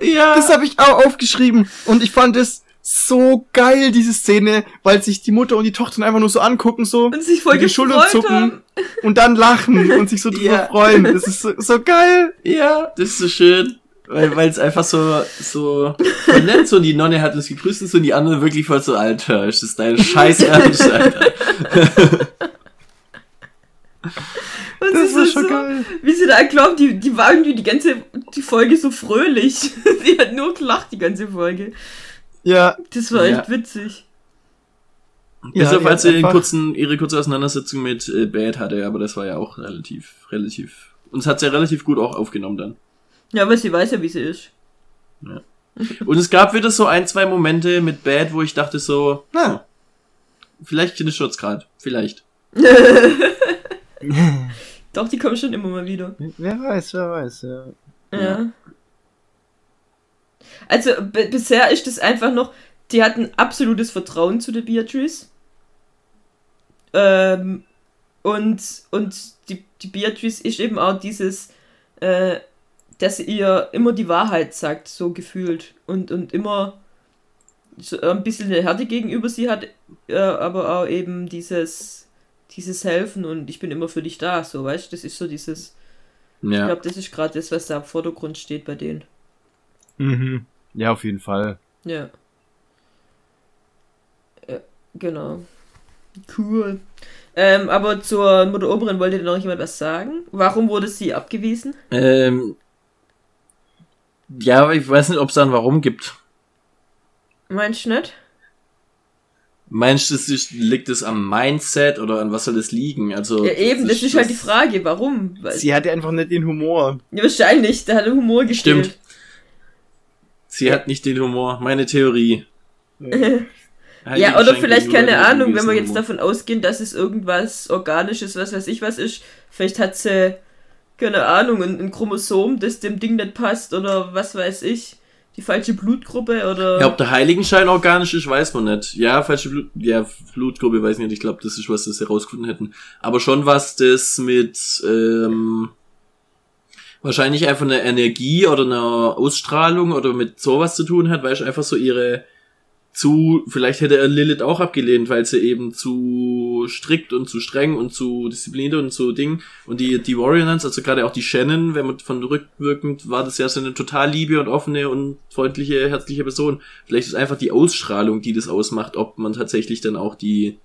Ja. Das habe ich auch aufgeschrieben und ich fand es so geil, diese Szene, weil sich die Mutter und die Tochter einfach nur so angucken, so Und sich voll die Schultern zucken haben. und dann lachen und sich so drüber Ja. freuen. Das ist so, so geil. Ja, das ist so schön. Weil weil es einfach so, so, nett, so die Nonne hat uns gegrüßt und so, und die andere wirklich voll so, Alter, ist das dein Scheiß Ernst, Alter. Und Das sie war so- schon so, geil. Wie sie da glaubt, die, die war irgendwie die ganze die Folge so fröhlich. sie hat nur gelacht die ganze Folge. Ja, Das war Ja. echt witzig. Ja, Bis auf die als hat sie den kurzen, ihre kurze Auseinandersetzung mit äh, Bad hatte, aber das war ja auch relativ, relativ, uns hat sie ja relativ gut auch aufgenommen dann. Ja, weil sie weiß ja, wie sie ist. Und es gab wieder so ein, zwei Momente mit Bad, wo ich dachte so, na, vielleicht finde ich schon gerade, vielleicht. Doch, die kommen schon immer mal wieder. wer weiß, wer weiß, ja. Ja. Also b- bisher ist es einfach noch, die hatten absolutes Vertrauen zu der Beatrice. Ähm, und und die, die Beatrice ist eben auch dieses, äh, dass sie ihr immer die Wahrheit sagt, so gefühlt. Und, und immer so ein bisschen eine Härte gegenüber sie hat, äh, aber auch eben dieses, dieses Helfen und ich bin immer für dich da, so weißt du, das ist so dieses. Ich Ja. glaube, das ist gerade das, was da im Vordergrund steht bei denen. Mhm. Ja, auf jeden Fall. Ja. Ja, genau. Cool. Ähm, aber zur Mutter Oberin wollte noch jemand was sagen? Warum wurde sie abgewiesen? Ähm, ja, aber ich weiß nicht, ob es da ein Warum gibt. Meinst du nicht? Meinst du, ist- liegt es am Mindset oder an was soll es liegen? Also Ja, eben, das ist halt die Frage, warum? Weil, Sie hatte einfach nicht den Humor. ja, wahrscheinlich, da hat der Humor gefehlt. Stimmt. Sie hat nicht den Humor. Meine Theorie. Ja, oder vielleicht, keine Ahnung, wenn wir jetzt davon ausgehen, dass es irgendwas Organisches, was weiß ich was ist, vielleicht hat sie, keine Ahnung, ein, ein Chromosom, das dem Ding nicht passt oder was weiß ich, die falsche Blutgruppe oder... Ja, ob der Heiligenschein organisch ist, weiß man nicht. Ja, falsche Blut, ja, Blutgruppe weiß ich nicht. Ich glaube, das ist was, das sie herausgefunden hätten. Aber schon was, das mit ähm, wahrscheinlich einfach eine Energie oder einer Ausstrahlung oder mit sowas zu tun hat, weil es einfach so ihre zu, vielleicht hätte er Lilith auch abgelehnt, weil sie eben zu strikt und zu streng und zu diszipliniert und so Ding. Und die, die Warrior Nuns, also gerade auch die Shannon, wenn man von rückwirkend war das ja so eine total liebe und offene und freundliche, herzliche Person. Vielleicht ist einfach die Ausstrahlung, die das ausmacht, ob man tatsächlich dann auch die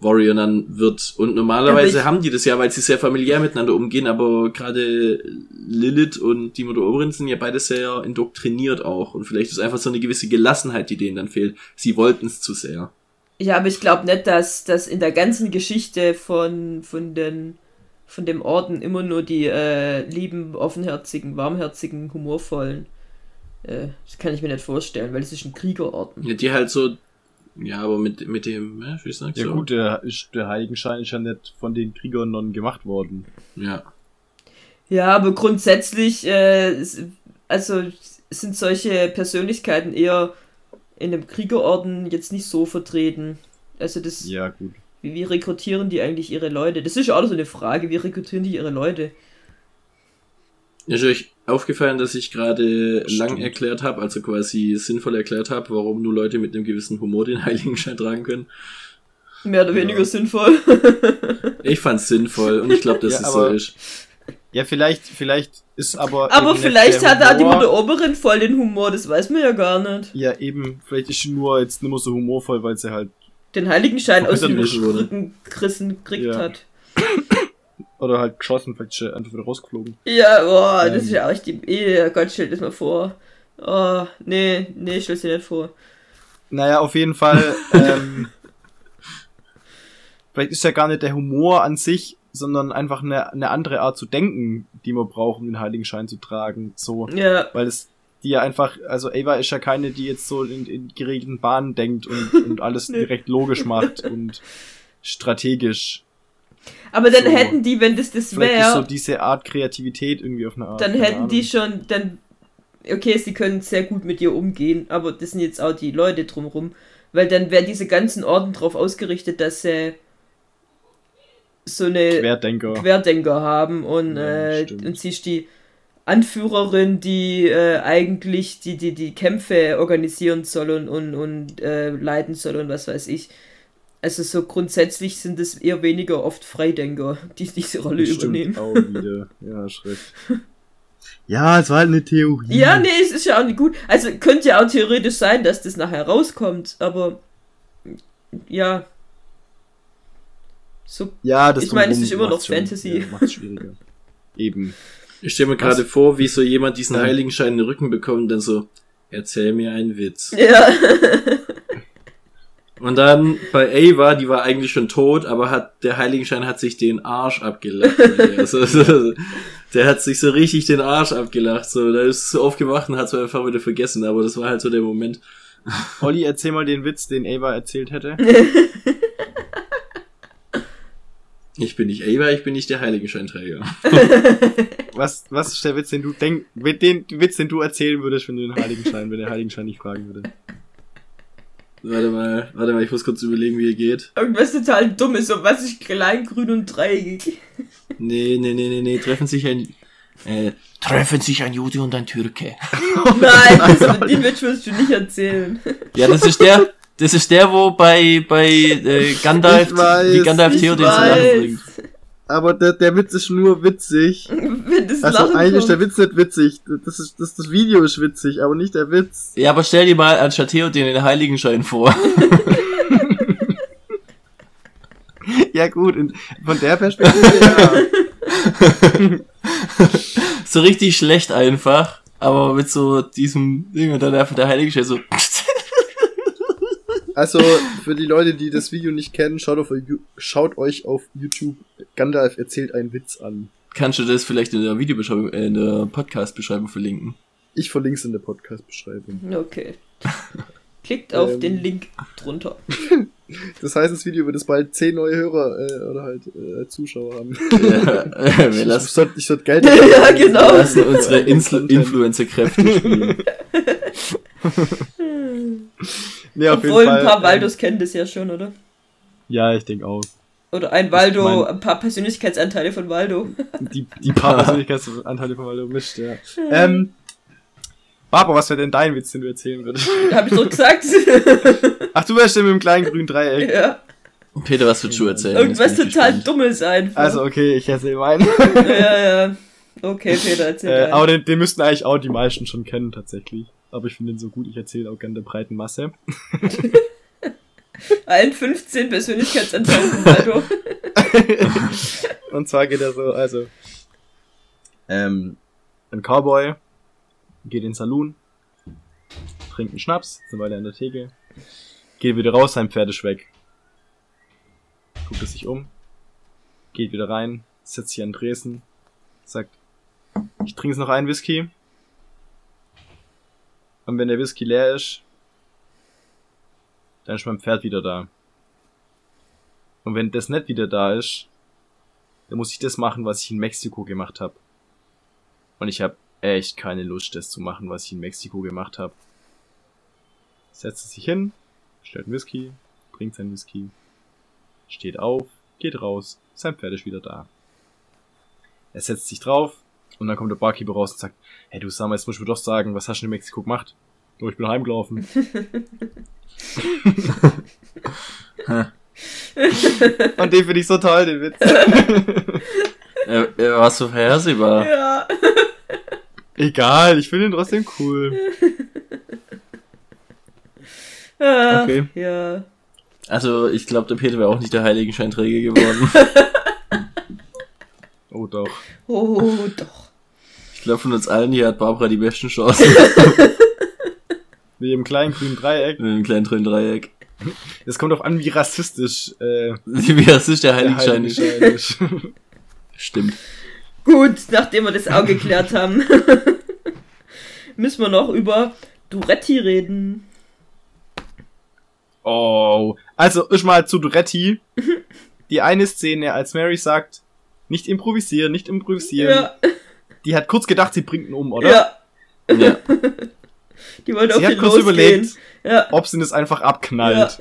Warrior Nun wird. Und normalerweise Ja, haben die das ja, weil sie sehr familiär miteinander umgehen, aber gerade Lilith und die Mutter Oberin sind ja beide sehr indoktriniert auch. Und vielleicht ist einfach so eine gewisse Gelassenheit, die denen dann fehlt. Sie wollten es zu sehr. Ja, aber ich glaube nicht, dass, dass in der ganzen Geschichte von, von, den, von dem Orden immer nur die äh, lieben, offenherzigen, warmherzigen, humorvollen. Äh, das kann ich mir nicht vorstellen, weil es ist ein Kriegerorden. Ja, die halt so, ja, aber mit, mit dem, ja, wie sagst Ja du? gut, der, ist, der Heiligenschein ist ja nicht von den Kriegern non gemacht worden. Ja. Ja, aber grundsätzlich, äh, s- also sind solche Persönlichkeiten eher in einem Kriegerorden jetzt nicht so vertreten. Also das, Ja, gut. wie, wie rekrutieren die eigentlich ihre Leute? Das ist ja auch so eine Frage, wie rekrutieren die ihre Leute? Ist euch aufgefallen, dass ich gerade lang erklärt habe, also quasi sinnvoll erklärt habe, warum nur Leute mit einem gewissen Humor den Heiligenschein tragen können? Mehr oder Ja. weniger sinnvoll. Ich fand's sinnvoll und ich glaube, dass Ja, es so ist. Ja, vielleicht, vielleicht ist aber. Aber vielleicht hat auch die Mutter Oberin voll den Humor, das weiß man ja gar nicht. Ja, eben, vielleicht ist sie nur jetzt nicht mehr so humorvoll, weil sie halt. Den Heiligenschein aus dem. Rücken gerissen gekriegt Ja. hat. Oder halt geschossen, vielleicht einfach wieder rausgeflogen. Ja, boah, das Ähm. ist ja auch die. Eh, Gott, stell das mal vor. Oh, nee, nee, stell dir nicht vor. Naja, auf jeden Fall, ähm, vielleicht ist ja gar nicht der Humor an sich, sondern einfach eine, eine andere Art zu denken, die man braucht, um den Heiligenschein zu tragen. So, Ja, weil es die ja einfach, also Ava ist ja keine, die jetzt so in, in geregelten Bahnen denkt und, und alles direkt logisch macht und strategisch. Aber dann So. hätten die, wenn das das ist so wäre, diese Art Kreativität irgendwie auf eine Art. dann hätten die Ahnung. schon, dann. Okay, sie können sehr gut mit ihr umgehen, aber das sind jetzt auch die Leute drumrum. Weil dann wären diese ganzen Orden drauf ausgerichtet, dass sie so eine Querdenker. Querdenker haben und, Ja, äh, und sie ist die Anführerin, die äh, eigentlich die, die, die Kämpfe organisieren soll und, und, und äh, leiten soll und was weiß ich. Also so grundsätzlich sind es eher weniger oft Freidenker, die diese Rolle Stimmt übernehmen. auch wieder. Ja, schrecklich. Ja, es war halt eine Theorie. Ja, nee, es ist ja auch nicht gut. Also könnte ja auch theoretisch sein, dass das nachher rauskommt, aber ja. So Ja, das Ich meine, es ist immer noch schon- Fantasy. Ja, macht's schwieriger. Eben. Ich stelle mir gerade vor, wie so jemand diesen. Heiligenschein in den Rücken bekommt und dann so, erzähl mir einen Witz. Ja. Und dann bei Ava, die war eigentlich schon tot, aber hat der Heiligenschein hat sich den Arsch abgelacht. mit der. hat sich so richtig den Arsch abgelacht. So, da ist so aufgewacht und hat es einfach wieder vergessen, aber das war halt so der Moment. Olli, erzähl mal den Witz, den Ava erzählt hätte. Ich bin nicht Ava, ich bin nicht der Heiligenscheinträger. Was, was ist der Witz, den du denk, den Witz, den du erzählen würdest, wenn du den Heiligenschein, wenn der Heiligenschein nicht fragen würde? Warte mal, warte mal, ich muss kurz überlegen, wie er geht. Irgendwas total dummes, so was ist klein, grün und dreieckig. Nee, nee, nee, nee, nee, treffen sich ein, äh, treffen sich ein Jude und ein Türke. Nein, das, aber den Witz wirst du nicht erzählen. Ja, das ist der, das ist der, wo bei, bei äh, Gandalf, Ich weiß, wie Gandalf Ich Theoden bringt. Aber der, der Witz ist nur witzig. Das Also Lachen eigentlich ist der. Witz nicht witzig. Das ist, das, das Video ist witzig, aber nicht der Witz. Ja, aber stell dir mal anstatt Theoden den Heiligenschein vor. Ja gut, von der Perspektive ja. so richtig schlecht einfach, aber mit so diesem Ding und dann einfach der Heiligenschein so. Also, für die Leute, die das Video nicht kennen, schaut, auf, schaut euch auf YouTube Gandalf erzählt einen Witz an. Kannst du das vielleicht in der Videobeschreibung, äh, in der Podcast-Beschreibung verlinken? Ich verlinke es in der Podcast-Beschreibung. Okay. Klickt auf Ähm. den Link drunter. Das heißt, das Video wird es bald 10 neue Hörer äh, oder halt äh, Zuschauer haben. Ja, wir Ich lassen, sollte ich sollt Geld Ja, genau. lassen unsere. Influencer-Kräfte spielen. Nee, auf Obwohl jeden ein paar Fall, Waldos kennen das ja schon, oder? Ähm, ja, ich denke auch. Oder ein Waldo, mein- ein paar Persönlichkeitsanteile von Waldo. Die, die paar Persönlichkeitsanteile von Waldo mischt, ja. Ähm, Barbara, was wäre denn dein Witz, den du erzählen würdest? Hab ich so gesagt? Ach, du wärst denn mit dem kleinen grünen Dreieck. ja. Peter, was würdest du erzählen? Irgendwas total. Dummes einfach. Also, okay, ich erzähle meinen. Ja, ja. Okay, Peter, erzähl äh, aber den, den müssten eigentlich auch die meisten schon kennen, tatsächlich. Aber ich finde ihn so gut, ich erzähle auch gerne der breiten Masse. Allen 15 Persönlichkeitsanteilen von Waldo. Und zwar geht er so, also, ähm, ein Cowboy geht in den Saloon, trinkt einen Schnaps, ist eine Weile an der Theke, geht wieder raus, sein Pferd ist weg. Guckt es sich um, geht wieder rein, setzt sich an den Tresen, sagt, ich trinke jetzt noch einen Whisky. Und wenn der Whisky leer ist, dann ist mein Pferd wieder da. Und wenn das nicht wieder da ist, dann muss ich das machen, was ich in Mexiko gemacht habe. Und ich habe echt keine Lust, das zu machen, was ich in Mexiko gemacht habe. Setzt sich hin, stellt einen Whisky, bringt seinen Whisky, steht auf, geht raus, sein Pferd ist wieder da. Er setzt sich drauf und dann kommt der Barkeeper raus und sagt, hey du Sam, jetzt musst du mir doch sagen, was hast du in Mexiko gemacht? Oh, ich bin heimgelaufen. und den finde ich so toll, den Witz. Er, er war so vorhersehbar. Ja. Egal, ich finde ihn trotzdem cool. ja. Okay. Ja. Also, ich glaube, der Peter wäre auch nicht der Heiligenscheinträger geworden. Oh doch. Oh, doch. Ich glaube, von uns allen hier hat Barbara die besten Chancen Mit dem kleinen grünen Dreieck. mit dem kleinen trüben Dreieck. Es kommt auch an, wie rassistisch äh, Wie ist der? Heiligenschein ist. Stimmt. Gut, nachdem wir das auch geklärt haben, müssen wir noch über Duretti reden. oh. Also, ich mal zu Duretti. Die eine Szene, als Mary sagt, nicht improvisieren, nicht improvisieren. Ja, Die hat kurz gedacht, sie bringt ihn um, oder? ja. Ja. Die wollte Sie auf hat kurz losgehen. überlegt, Ja. ob sie das einfach abknallt.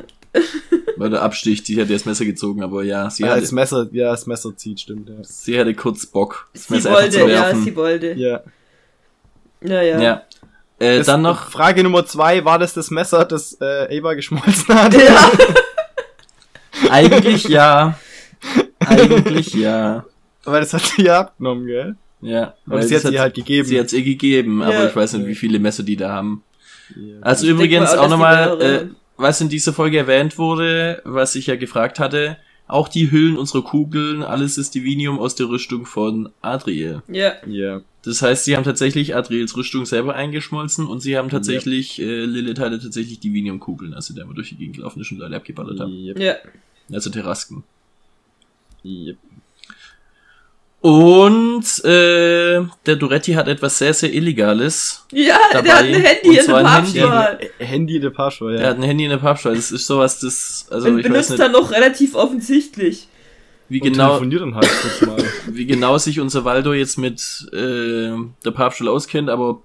Weil der absticht, sie hätte das Messer gezogen, aber ja, sie Ja, hatte, das Messer, ja, das Messer zieht, stimmt, ja. sie hatte kurz Bock, das Sie Messer einfach zu wollte, ja, werfen. sie wollte. Ja. Ja, ja. ja. Äh, Das- dann noch, Frage Nummer zwei, war das das Messer, das äh, Ava geschmolzen hat? Ja. eigentlich ja. Eigentlich ja. Weil das hat sie ja abgenommen, gell? Ja. Aber sie hat sie halt gegeben. Sie hat's ihr gegeben, aber Ja. ich weiß nicht, wie viele Messer die da haben. Ja. Also Ich übrigens mal auch, auch nochmal, äh, was in dieser Folge erwähnt wurde, was ich ja gefragt hatte, auch die Hüllen unserer Kugeln, alles ist Divinium aus der Rüstung von Adriel. Ja. Ja. Das heißt, sie haben tatsächlich Adriels Rüstung selber eingeschmolzen und sie haben tatsächlich, äh, Lilith hatte tatsächlich Divinium-Kugeln, also der immer durch die Gegend gelaufen ist und Leute abgeballert haben. Ja. Also Terrasken. Yep. Und äh, der Duretti hat etwas sehr, sehr Illegales. Ja, Dabei. der hat ein Handy Und in einem ein Handy. In der Passwort, ja. Er hat ein Handy in der Pappschale. Das ist sowas, das, also Und ich weiß benutzt nicht, dann noch relativ offensichtlich. wie Und genau, telefoniert dann halt kurz mal. wie genau sich unser Waldo jetzt mit äh, der Pappschule auskennt, aber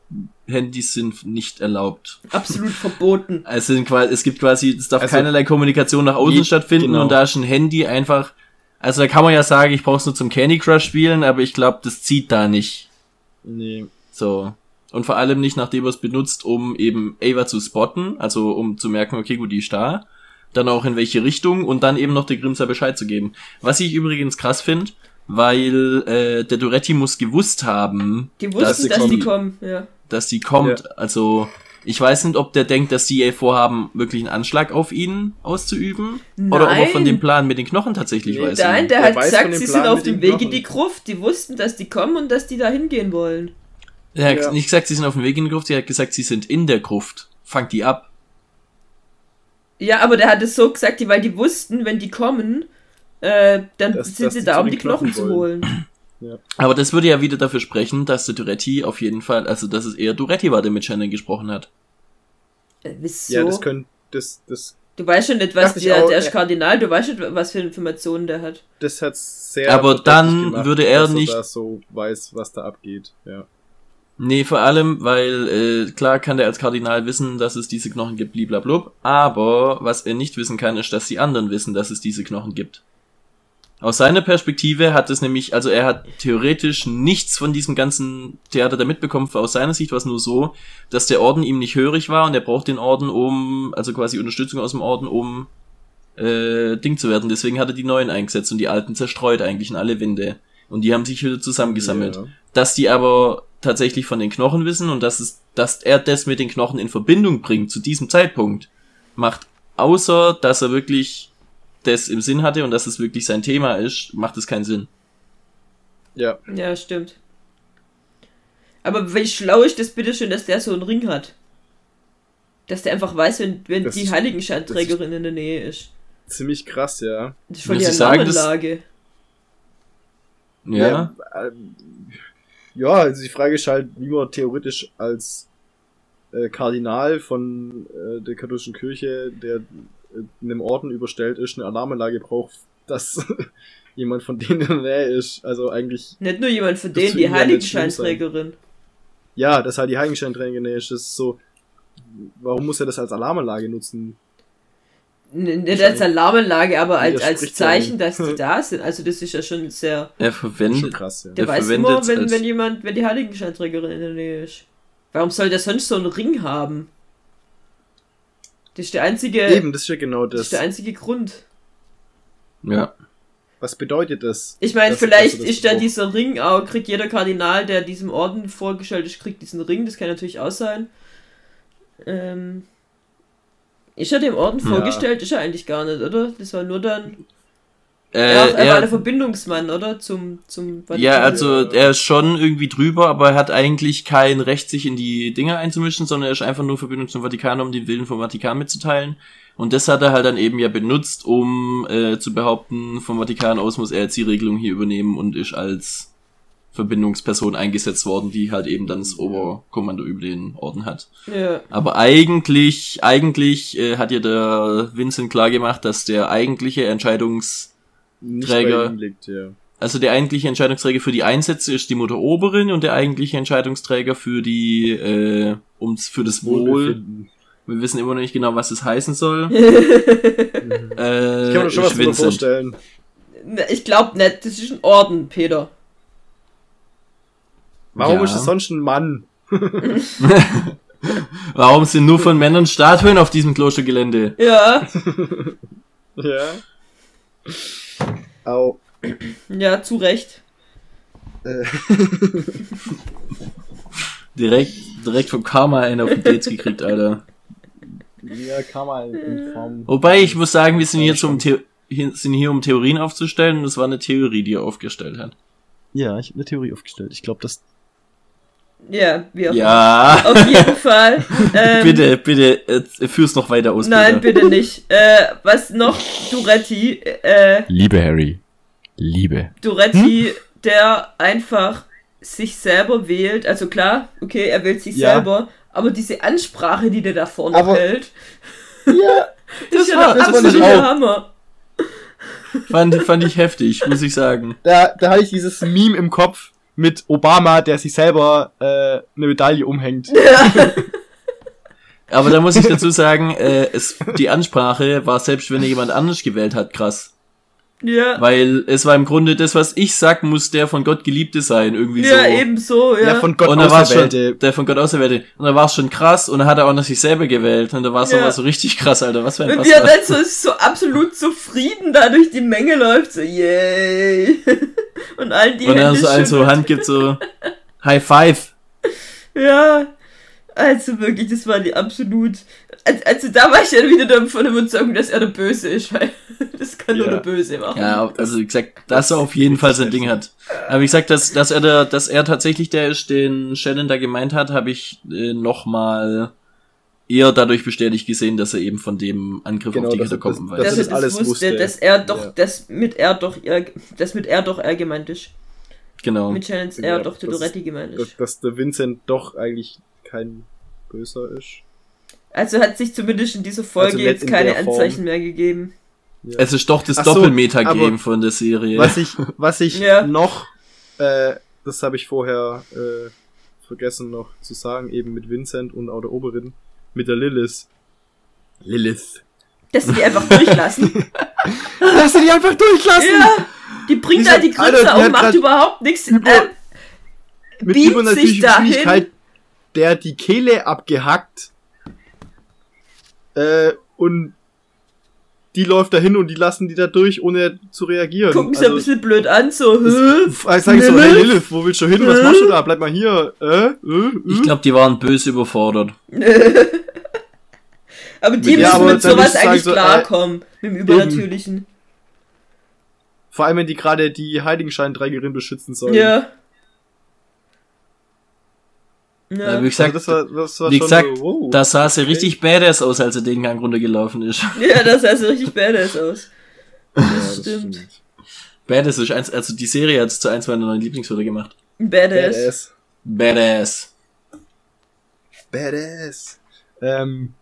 Handys sind nicht erlaubt. Absolut verboten. Also sind quasi, es gibt quasi, es darf Also, keinerlei Kommunikation nach außen je- stattfinden genau. und da ist ein Handy einfach, also da kann man ja sagen, ich brauch's nur zum Candy Crush spielen, aber ich glaube, das zieht da nicht. Nee. So. Und vor allem nicht, nachdem er es benutzt, um eben Ava zu spotten, also um zu merken, okay, gut, die ist da. Dann auch in welche Richtung und dann eben noch der Grimser Bescheid zu geben. Was ich übrigens krass finde, weil äh, der Duretti muss gewusst haben, Die dass wussten, sie dass die kommen. kommen. Ja. dass die kommt. Also ich weiß nicht, ob der denkt, dass die vorhaben, wirklich einen Anschlag auf ihn auszuüben. Oder ob er Nein. von dem Plan mit den Knochen tatsächlich Nee, weiß. Nein, der Der hat weiß von gesagt, sie sind auf dem Weg in die Gruft. Die wussten, dass die kommen und dass die da hingehen wollen. Er hat Ja. nicht gesagt, sie sind auf dem Weg in die Gruft, er hat gesagt, sie sind in der Gruft. Fangt die ab. Ja, aber der hat es so gesagt, weil die wussten, wenn die kommen, äh, dann Dass- sind dass sie da, um die Knochen, Knochen zu holen. Aber das würde ja wieder dafür sprechen, dass der Duretti auf jeden Fall, also dass es eher Duretti war, der mit Shannon gesprochen hat. Äh, wieso? Ja, das könnte, das, das, du weißt schon nicht, was der, auch, der ist. Kardinal, du weißt nicht, was für Informationen der hat. das hat sehr. Aber dann würde er dass nicht- da so weiß, was da abgeht. Ja. Nee, vor allem, weil äh, klar kann der als Kardinal wissen, dass es diese Knochen gibt, bliblablub, aber was er nicht wissen kann, ist, dass die anderen wissen, dass es diese Knochen gibt. Aus seiner Perspektive hat es nämlich, also er hat theoretisch nichts von diesem ganzen Theater da mitbekommen. Aus seiner Sicht war es nur so, dass der Orden ihm nicht hörig war und er braucht den Orden, um, also quasi Unterstützung aus dem Orden, um äh, Ding zu werden. Deswegen hat er die neuen eingesetzt und die alten zerstreut eigentlich in alle Winde. Und die haben sich wieder zusammengesammelt Ja. dass die aber tatsächlich von den Knochen wissen und dass es, dass er das mit den Knochen in Verbindung bringt zu diesem Zeitpunkt, macht außer, dass er wirklich das im Sinn hatte und dass es wirklich sein Thema ist, macht es keinen Sinn. Ja. Ja, stimmt. Aber wie schlau ist das bitte schön, dass der so einen Ring hat? Dass der einfach weiß, wenn, wenn Das die Heiligenscheinträgerin in der Nähe ist. Ziemlich krass, ja. Das ist voll Muss die Alarmanlage. Ja. ähm, Ja, also die Frage ist halt, wie man theoretisch als äh, Kardinal von äh, der katholischen Kirche, der äh, einem Orden überstellt ist, eine Alarmanlage braucht, dass jemand von denen in der Nähe ist. Also eigentlich, Nicht nur jemand von denen, die Heiligenscheinträgerin. ja, dass halt die Heiligenscheinträger in der Nähe ist, das ist so, warum muss er das als Alarmanlage nutzen? Nicht als Alarmanlage, aber als, als Zeichen, dass die da sind. Also das ist ja schon sehr. Er Schon verwendet, krass, ja. Der Der weiß verwendet immer, wenn, wenn jemand, wenn die Heiligenscheinträgerin in der Nähe ist. Warum soll der sonst so einen Ring haben? Das ist der einzige, Eben, das ist ja genau das das. ist der einzige Grund. ja. Was bedeutet das? Ich meine, vielleicht das ist da dieser Ring auch, kriegt jeder Kardinal, der diesem Orden vorgestellt ist, kriegt diesen Ring, das kann natürlich auch sein. Ähm, ist er dem Orden Ja. vorgestellt? Ist er eigentlich gar nicht, oder? Das war nur dann. Äh, er, er war er, der Verbindungsmann, oder? Zum, zum ja, also er ist schon irgendwie drüber, aber er hat eigentlich kein Recht, sich in die Dinge einzumischen, sondern er ist einfach nur Verbindung zum Vatikan, um den Willen vom Vatikan mitzuteilen. Und das hat er halt dann eben ja benutzt, um äh, zu behaupten, vom Vatikan aus muss er jetzt die Regelung hier übernehmen und ist als Verbindungsperson eingesetzt worden, die halt eben dann das Oberkommando über den Orden hat. Ja. Aber eigentlich, eigentlich äh, hat ja der Vincent klar gemacht, dass der eigentliche Entscheidungs, Träger- liegt, ja. also der eigentliche Entscheidungsträger für die Einsätze ist die Mutter Oberin und der eigentliche Entscheidungsträger für die, äh, ums für das Wohl. Wir wissen immer noch nicht genau, was das heißen soll. Äh, Ich kann mir schon was Vincent. vorstellen. Ich glaube nicht, das ist ein Orden, Peter. Warum Ja. ist es sonst ein Mann? Warum sind nur von Männern Statuen auf diesem Klostergelände? Ja, Ja. Au. ja, zu Recht. Äh, Direkt, direkt vom Karma einen auf den Dates gekriegt, Alter. ja, kann man in Form. Wobei ich muss sagen, wir sind hier zum The sind hier um Theorien aufzustellen und das war eine Theorie, die er aufgestellt hat. Ja, ich habe eine Theorie aufgestellt. Ich glaube, dass. Ja, wie auch Ja, Auf jeden Fall. Ähm, bitte, bitte, äh, führ's noch weiter aus. Nein, Peter. bitte nicht. Äh, was noch? Duretti, äh, Liebe Harry. Liebe. Duretti, der einfach sich selber wählt. Also klar, okay, er wählt sich Ja. selber, aber diese Ansprache, die der da vorne Aber- hält, Ja, ist ja war- der das absolute. Hammer. Fand, fand ich heftig, muss ich sagen. da, da hatte ich dieses Meme im Kopf mit Obama, der sich selber äh, eine Medaille umhängt. Aber da muss ich dazu sagen, äh, es, die Ansprache war selbst, wenn er jemand anders gewählt hat, krass. Ja, Weil es war im Grunde das, was ich sag, muss der von Gott Geliebte sein, irgendwie ja, so. ebenso, ja. Ja, von Gott und da war schon, auserwählte. der von Gott auserwählte. Und da war es schon krass und dann hat er auch noch sich selber gewählt und da war es Ja. nochmal so richtig krass, Alter. Was für ein Und Bastard. dann so, so absolut zufrieden da durch die Menge läuft, so yay. Und allen die Und dann Hände so allen so schüttelt. Hand gibt, so High Five. Ja, also wirklich, das war die absolut. Also, also da war ich dann wieder davon überzeugt, dass er der Böse ist, weil das kann nur Ja. der Böse machen. Ja, also wie gesagt, dass er auf jeden Fall sein Ding hat. Aber wie gesagt, dass, dass er da, dass er tatsächlich der ist, den Shannon da gemeint hat, habe ich äh, nochmal eher dadurch bestätigt gesehen, dass er eben von dem Angriff Genau, auf die Katakomben das- weiß. das dass ist er das alles wusste, wusste. dass er doch, Ja. das mit er doch, er, das mit er doch er gemeint ist. genau. Mit Shannons Ja, er doch das Dodoretti gemeint dass, ist. dass der Vincent doch eigentlich kein Böser ist. Also hat sich zumindest in dieser Folge Also jetzt in keine. Anzeichen mehr gegeben. Ja. Es ist doch das so, Doppelmeta-Game von der Serie. Was ich, was ich Ja. noch, äh, das habe ich vorher äh, vergessen noch zu sagen, eben mit Vincent und auch der Oberin, mit der Lilith. Lilith. Dass sie die einfach durchlassen. Lass sie die einfach durchlassen! ja, die bringt da die Grütze auf, macht überhaupt nichts. über- Ähm, Mit übernatürlicher dahin. Geschwindigkeit, der hat die Kehle abgehackt. Äh, und die läuft dahin und die lassen die da durch, ohne zu reagieren. gucken sie ein bisschen blöd an, so, hä? Das, sag ich so, hey Lilith? Wo willst du hin? Was machst du da? Bleib mal hier. Äh? Äh? Äh? ich glaube, die waren böse überfordert. aber die Ja, müssen aber mit sowas sagen, eigentlich so, äh, klarkommen. mit dem Übernatürlichen. Vor allem, wenn die gerade die Heiligenscheinträgerin beschützen sollen. Ja. Ja, Ja. wie gesagt, Also das war, das war wie schon gesagt so, wow. da sah sie richtig badass aus, als er den Gang runtergelaufen ist. ja, das sah so richtig badass aus. Ja, Das stimmt. Badass ist eins, also die Serie hat es zu eins meiner neuen Lieblingswörter gemacht. Badass. Badass. Badass. Badass. Ähm,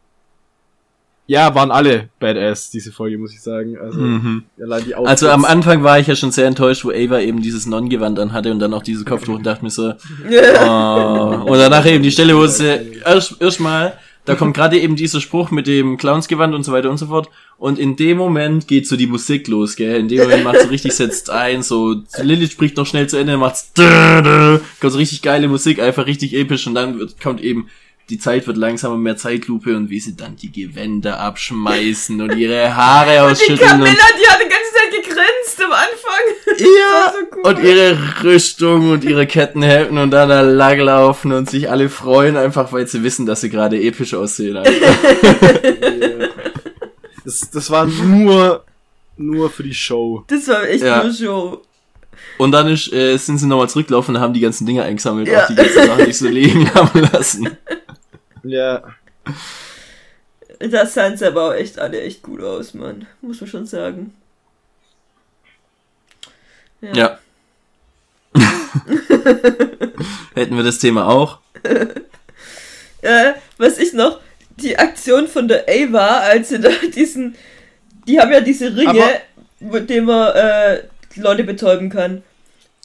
ja, waren alle Badass, diese Folge, muss ich sagen. Also, Mhm. allein die Also am Outfits. Anfang war ich ja schon sehr enttäuscht, wo Ava eben dieses Non-Gewand anhatte und dann auch dieses Kopftuch und dachte mir so, oh. Und danach eben die Stelle, wo sie erst, erst mal, da kommt gerade eben dieser Spruch mit dem Clownsgewand und so weiter und so fort. Und in dem Moment geht so die Musik los, gell? In dem Moment macht so richtig, setzt ein, so, Lilith spricht noch schnell zu Ende, macht's, kommt so richtig geile Musik, einfach richtig episch und dann wird, kommt eben, die Zeit wird langsamer, mehr Zeitlupe und wie sie dann die Gewänder abschmeißen und ihre Haare Die ausschütteln und Camilla, die hat die ganze Zeit gegrinst am Anfang. Ja, so cool. und ihre Rüstung und ihre Kettenhemden und dann da langlaufen und sich alle freuen, einfach weil sie wissen, dass sie gerade episch aussehen. Das, das war nur, nur für die Show. Das war echt Ja. nur Show. Und dann ist, äh, sind sie nochmal zurückgelaufen und haben die ganzen Dinge eingesammelt, Ja. auch die ganzen Sachen, die sie so liegen haben lassen. Ja. Da sahen sie aber auch echt alle echt gut aus, Mann. Muss man schon sagen. Ja. Hätten wir das Thema auch. Äh, was ich noch, die Aktion von der Ava, als sie da diesen, die haben ja diese Ringe, Aber- mit denen man äh, Leute betäuben kann.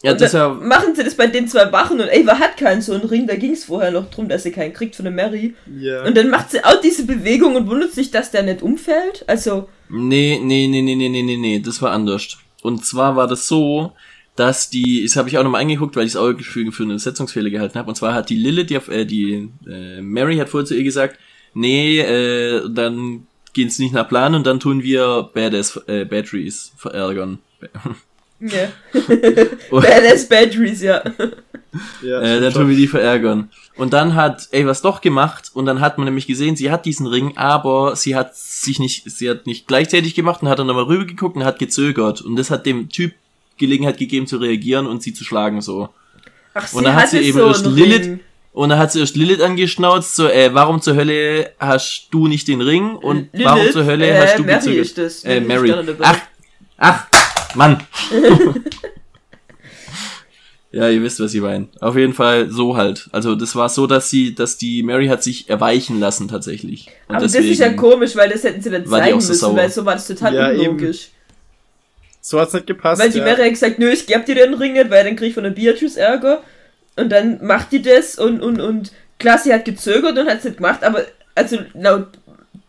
Ja, das ja, machen sie das bei den zwei Wachen und Ava hat keinen so einen Ring, da ging es vorher noch drum, dass sie keinen kriegt von der Mary. Ja. Und dann macht sie auch diese Bewegung und wundert sich, dass der nicht umfällt. Also, Nee, nee, nee, nee, nee, nee, nee, nee, das war anders. Und zwar war das so, dass die, das habe ich auch nochmal angeguckt, weil ich es auch für, für einen Setzungsfehler gehalten habe. Und zwar hat die Lilith, die, auf- äh, die äh, Mary hat vorher zu ihr gesagt, nee, äh, dann geht's nicht nach Plan und dann tun wir Badass äh, Batteries verärgern. Ja. Badass Batteries, ja. ja, Äh, dann tun wir die verärgern. Und dann hat Avas doch gemacht und dann hat man nämlich gesehen, sie hat diesen Ring, aber sie hat sich nicht, sie hat nicht gleichzeitig gemacht und hat dann nochmal rübergeguckt und hat gezögert. Und das hat dem Typ Gelegenheit gegeben zu reagieren und sie zu schlagen so. Ach, sie Und dann hat sie eben so erst Lilith- Ring. Und dann hat sie erst Lilith angeschnauzt, so, äh, warum zur Hölle hast du nicht den Ring? Und Lilith, warum zur Hölle äh, hast du Mary gezögert? ist das. Äh, Mary. Ach, ach, Mann. ja, ihr wisst, was ich meine. Auf jeden Fall so halt. Also das war so, dass sie, dass die Mary hat sich erweichen lassen tatsächlich. Und Aber das ist ja komisch, weil das hätten sie dann zeigen so müssen, sauer. weil so war das total Ja, eben. unlogisch. So hat's nicht gepasst. Weil die ja. Mary hat gesagt, nö, ich geb dir den Ring nicht, weil dann krieg ich von der Beatrice Ärger. Und dann macht die das und, und, und klar, sie hat gezögert und hat es nicht gemacht, aber also laut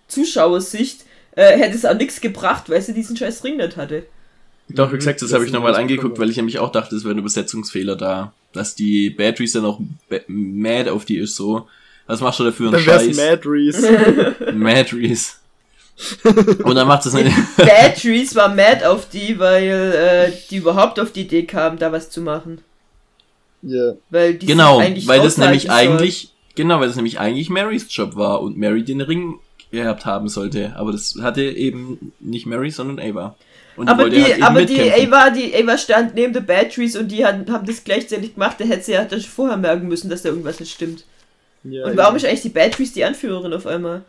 Zuschauersicht äh, hätte es auch nichts gebracht, weil sie diesen scheiß Ring nicht hatte. Doch, wie gesagt, das das habe ich nochmal angeguckt, weil ich nämlich auch dachte, es wäre ein Übersetzungsfehler da. Dass die Batteries dann auch mad auf die ist so. Was machst du dafür einen Dann wär's Scheiß? Mad Reese. Madries. Und dann macht es nicht. Batteries war mad auf die, weil äh, die überhaupt auf die Idee kamen, da was zu machen. ja. Weil die genau, weil das nämlich soll. eigentlich, genau, weil das nämlich eigentlich Marys Job war und Mary den Ring gehabt haben sollte. Aber das hatte eben nicht Mary, sondern Ava. Und Aber wollte die, halt eben aber die. Ava, die Ava stand neben der Batteries und die haben, haben das gleichzeitig gemacht. Da hätte sie ja das vorher merken müssen, dass da irgendwas nicht stimmt. Ja, Und warum ist eigentlich die Beatrice die Anführerin auf einmal?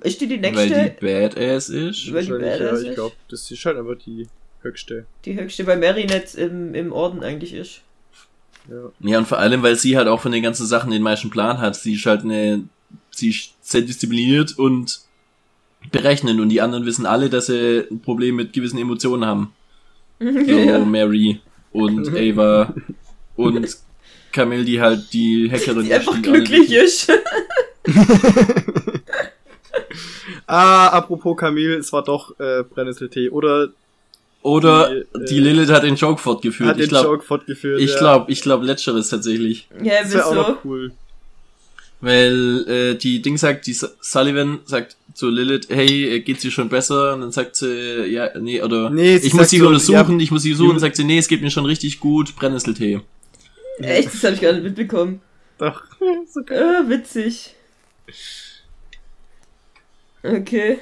Ist die die nächste? Weil die Badass ist. Weil die Wahrscheinlich, ja, Badass ich glaube, das ist halt einfach die höchste. die höchste, weil Mary nicht im, im Orden eigentlich ist. Ja. Ja, und vor allem, weil sie halt auch von den ganzen Sachen den meisten Plan hat. Sie ist halt eine, sie ist sehr diszipliniert und berechnend und die anderen wissen alle, dass sie ein Problem mit gewissen Emotionen haben. So ja. Mary und Ava und Camille, die halt die Hackerin Die ist, einfach glücklich ist. Ah, apropos Camille, es war doch äh, Brennnesseltee. Oder Oder Die, äh, die Lilith hat den Joke fortgeführt. hat ich den glaube, Joke fortgeführt. ich ja. glaube, ich glaube letzteres tatsächlich. Ja, Das wäre auch wieso? noch cool. Weil äh, die Ding sagt, die Su- Sullivan sagt zu Lilith, hey, äh, geht's dir schon besser? Und dann sagt sie, äh, ja, nee, oder Nee, sie ich muss sie so, untersuchen, ich muss sie suchen. Und sagt sie, nee, es geht mir schon richtig gut, Brennnesseltee. Echt, das habe ich gar nicht mitbekommen. Doch. so geil. Ah, witzig. Okay,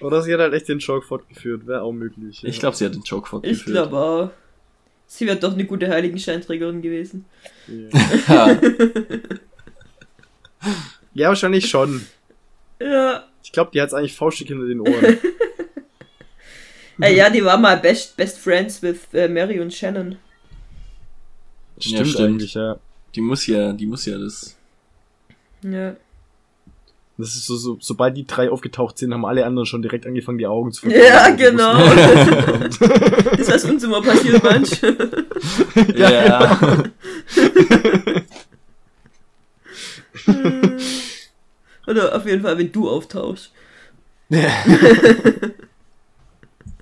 Oder sie hat halt echt den Joke fortgeführt. Wäre auch möglich. Ja. Ich glaube, sie hat den Joke ich fortgeführt. glaube auch. Sie wäre doch eine gute Heiligenscheinträgerin gewesen. Ja. Ja. ja, wahrscheinlich schon. Ja. Ich glaube, die hat's eigentlich faustig hinter den Ohren. Äh, ja, die war mal best, best friends with äh, Mary und Shannon. Stimmt, stimmt. eigentlich, ja. Die muss ja, die muss ja das. Ja. Das ist so, so, sobald die drei aufgetaucht sind, haben alle anderen schon direkt angefangen, die Augen zu Ja, Die genau. Das ist was uns immer passiert, manch. Ja. Oder auf jeden Fall, wenn du auftauchst.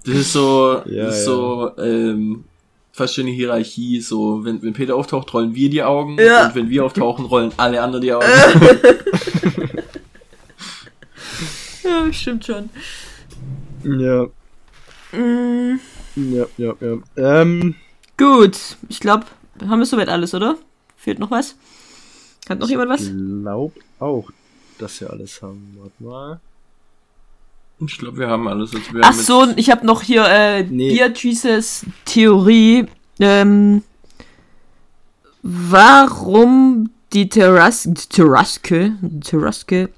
Das ist so, Ja, das ist ja. so, ähm, fast schon eine Hierarchie. So, wenn, wenn Peter auftaucht, rollen wir die Augen. Ja. Und wenn wir auftauchen, rollen alle anderen die Augen. Ja, stimmt schon. Ja, Mm, ja, ja, ja. Ähm, gut, ich glaube, haben wir soweit alles, oder? Fehlt noch was? Hat noch jemand was? glaub auch, dass wir alles haben. Warte mal. Ich glaube, wir haben alles. Also wir Ach haben jetzt- so, ich habe noch hier äh, Nee. Beatrices Theorie. Ähm, warum die Terras Terraske, Terraske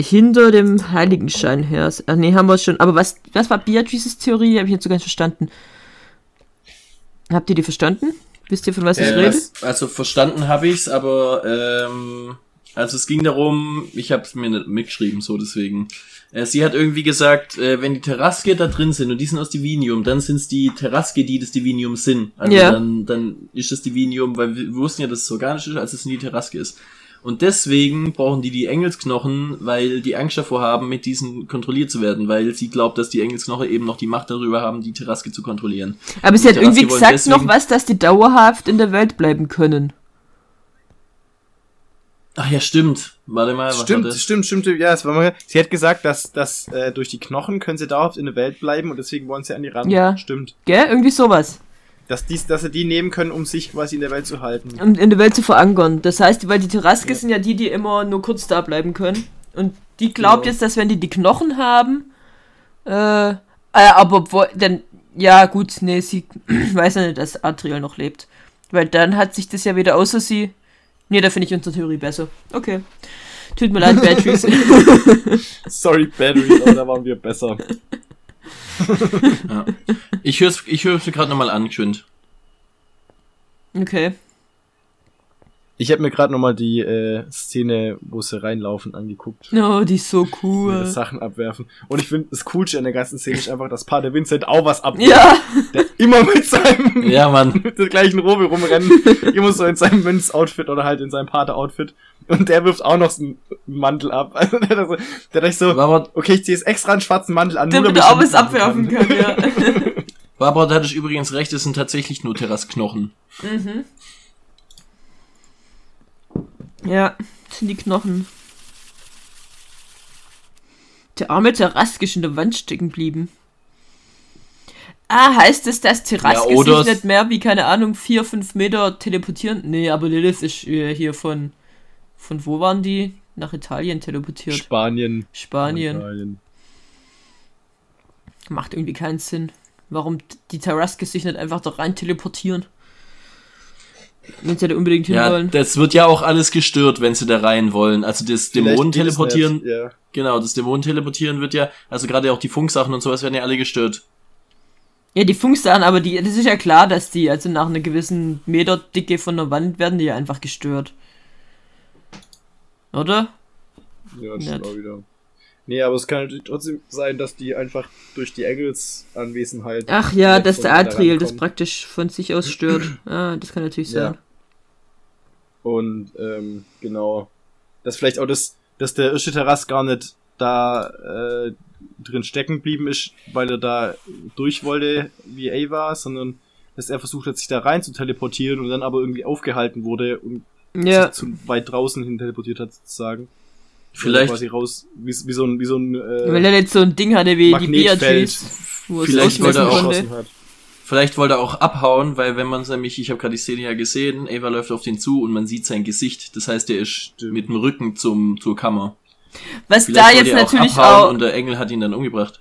hinter dem Heiligenschein her. Ach nee, haben wir schon. Aber was, was war Beatrices Theorie? Habe ich jetzt so ganz verstanden. Habt ihr die verstanden? Wisst ihr, von was ich Äh, rede? was, also verstanden habe ich's, aber ähm, also es ging darum, ich habe es mir nicht mitgeschrieben, so deswegen. Äh, sie hat irgendwie gesagt, äh, wenn die Terraske da drin sind und die sind aus Divinium, dann sind's die Terraske, die das Divinium sind. Also Ja. dann, dann ist das Divinium, weil wir, wussten ja, dass es organisch ist, als es in die Terraske ist. Und deswegen brauchen die die Engelsknochen, weil die Angst davor haben, mit diesen kontrolliert zu werden, weil sie glaubt, dass die Engelsknochen eben noch die Macht darüber haben, die Terraske zu kontrollieren. Aber sie hat irgendwie gesagt deswegen- noch was, dass die dauerhaft in der Welt bleiben können. Ach ja, stimmt. Warte mal, was Stimmt, war das? stimmt, stimmt, ja, es war mal, sie hat gesagt, dass, dass äh, durch die Knochen können sie dauerhaft in der Welt bleiben und deswegen wollen sie an die ran. Ja. Stimmt. Gell? Irgendwie sowas. Dass, dies, dass sie die nehmen können, um sich quasi in der Welt zu halten. um in der Welt zu verankern. Das heißt, weil die Terraske sind ja die, die immer nur kurz da bleiben können. Und die glaubt Genau. jetzt, dass wenn die die Knochen haben, äh, äh aber wo, dann, ja gut, nee, sie weiß ja nicht, dass Adriel noch lebt. Weil dann hat sich das ja wieder außer sie. Nee, da finde ich unsere Theorie besser. Okay. Tut mir leid, Beatrice. Sorry, Batteries, aber da waren wir besser. Ja. Ich höre es ich hör's mir gerade nochmal an, geschwind. okay. Ich habe mir gerade nochmal die äh, Szene, wo sie reinlaufen, angeguckt. Oh, die ist so Ihre cool. Sachen abwerfen. Und ich finde, das Coolste an der ganzen Szene ist einfach, dass Pater Vincent auch was abwirft. Ja, Der immer mit seinem Ja, Mann. mit der gleichen Robe rumrennen. immer so in seinem Mönchs-Outfit oder halt in seinem Pater-Outfit. Und der wirft auch noch so einen Mantel ab. Also der, hat so- der hat echt so, War okay, ich ziehe jetzt extra einen schwarzen Mantel an, damit er auch was abwerfen kann, ja. Barbara, da hatte ich übrigens recht, es sind tatsächlich nur Terrasknochen. Mhm. Ja, das sind die Knochen. Der arme Terraske ist in der Wand stecken geblieben. Ah, heißt es, dass Terraske Ja, oder sich nicht mehr wie, keine Ahnung, 4, 5 Meter teleportieren? Nee, aber Lilith ist äh, hier von. Von wo waren die? Nach Italien teleportiert. Spanien. Spanien. Italien. Macht irgendwie keinen Sinn. Warum die Terraske sich nicht einfach da rein teleportieren? Wenn sie da unbedingt Ja, hinwollen. das wird ja auch alles gestört, wenn sie da rein wollen. Also das Dämonen teleportieren, nicht, Ja. genau, das Dämonen teleportieren wird ja, also gerade auch die Funksachen und sowas werden ja alle gestört. Ja, die Funksachen, aber die, das ist ja klar, dass die, also nach einer gewissen Meterdicke von der Wand werden die ja einfach gestört. Oder? Ja, das stimmt auch wieder. Nee, aber es kann natürlich trotzdem sein, dass die einfach durch die Engels Anwesenheit. Ach ja, dass der da Atriel das praktisch von sich aus stört. Ah, das kann natürlich Ja. sein. Und ähm, genau. Dass vielleicht auch das, dass der erste Terrass gar nicht da äh, drin stecken geblieben ist, weil er da durch wollte wie Ava, sondern dass er versucht hat, sich da rein zu teleportieren und dann aber irgendwie aufgehalten wurde und Ja, sich zu weit draußen hin teleportiert hat, sozusagen. Vielleicht, quasi raus, wie, wie so ein, wie so ein weil äh, er nicht so ein Ding hatte wie die Magnetfeld. Beatrice, wo es Vielleicht wollte er auch konnte. vielleicht wollte er auch abhauen, weil wenn man es nämlich, ich habe gerade die Szene ja gesehen, Ava läuft auf den zu und man sieht sein Gesicht. Das heißt, er ist Stimmt. mit dem Rücken zum zur Kammer. Was Vielleicht da wollte jetzt er natürlich abhauen auch, und der Engel hat ihn dann umgebracht.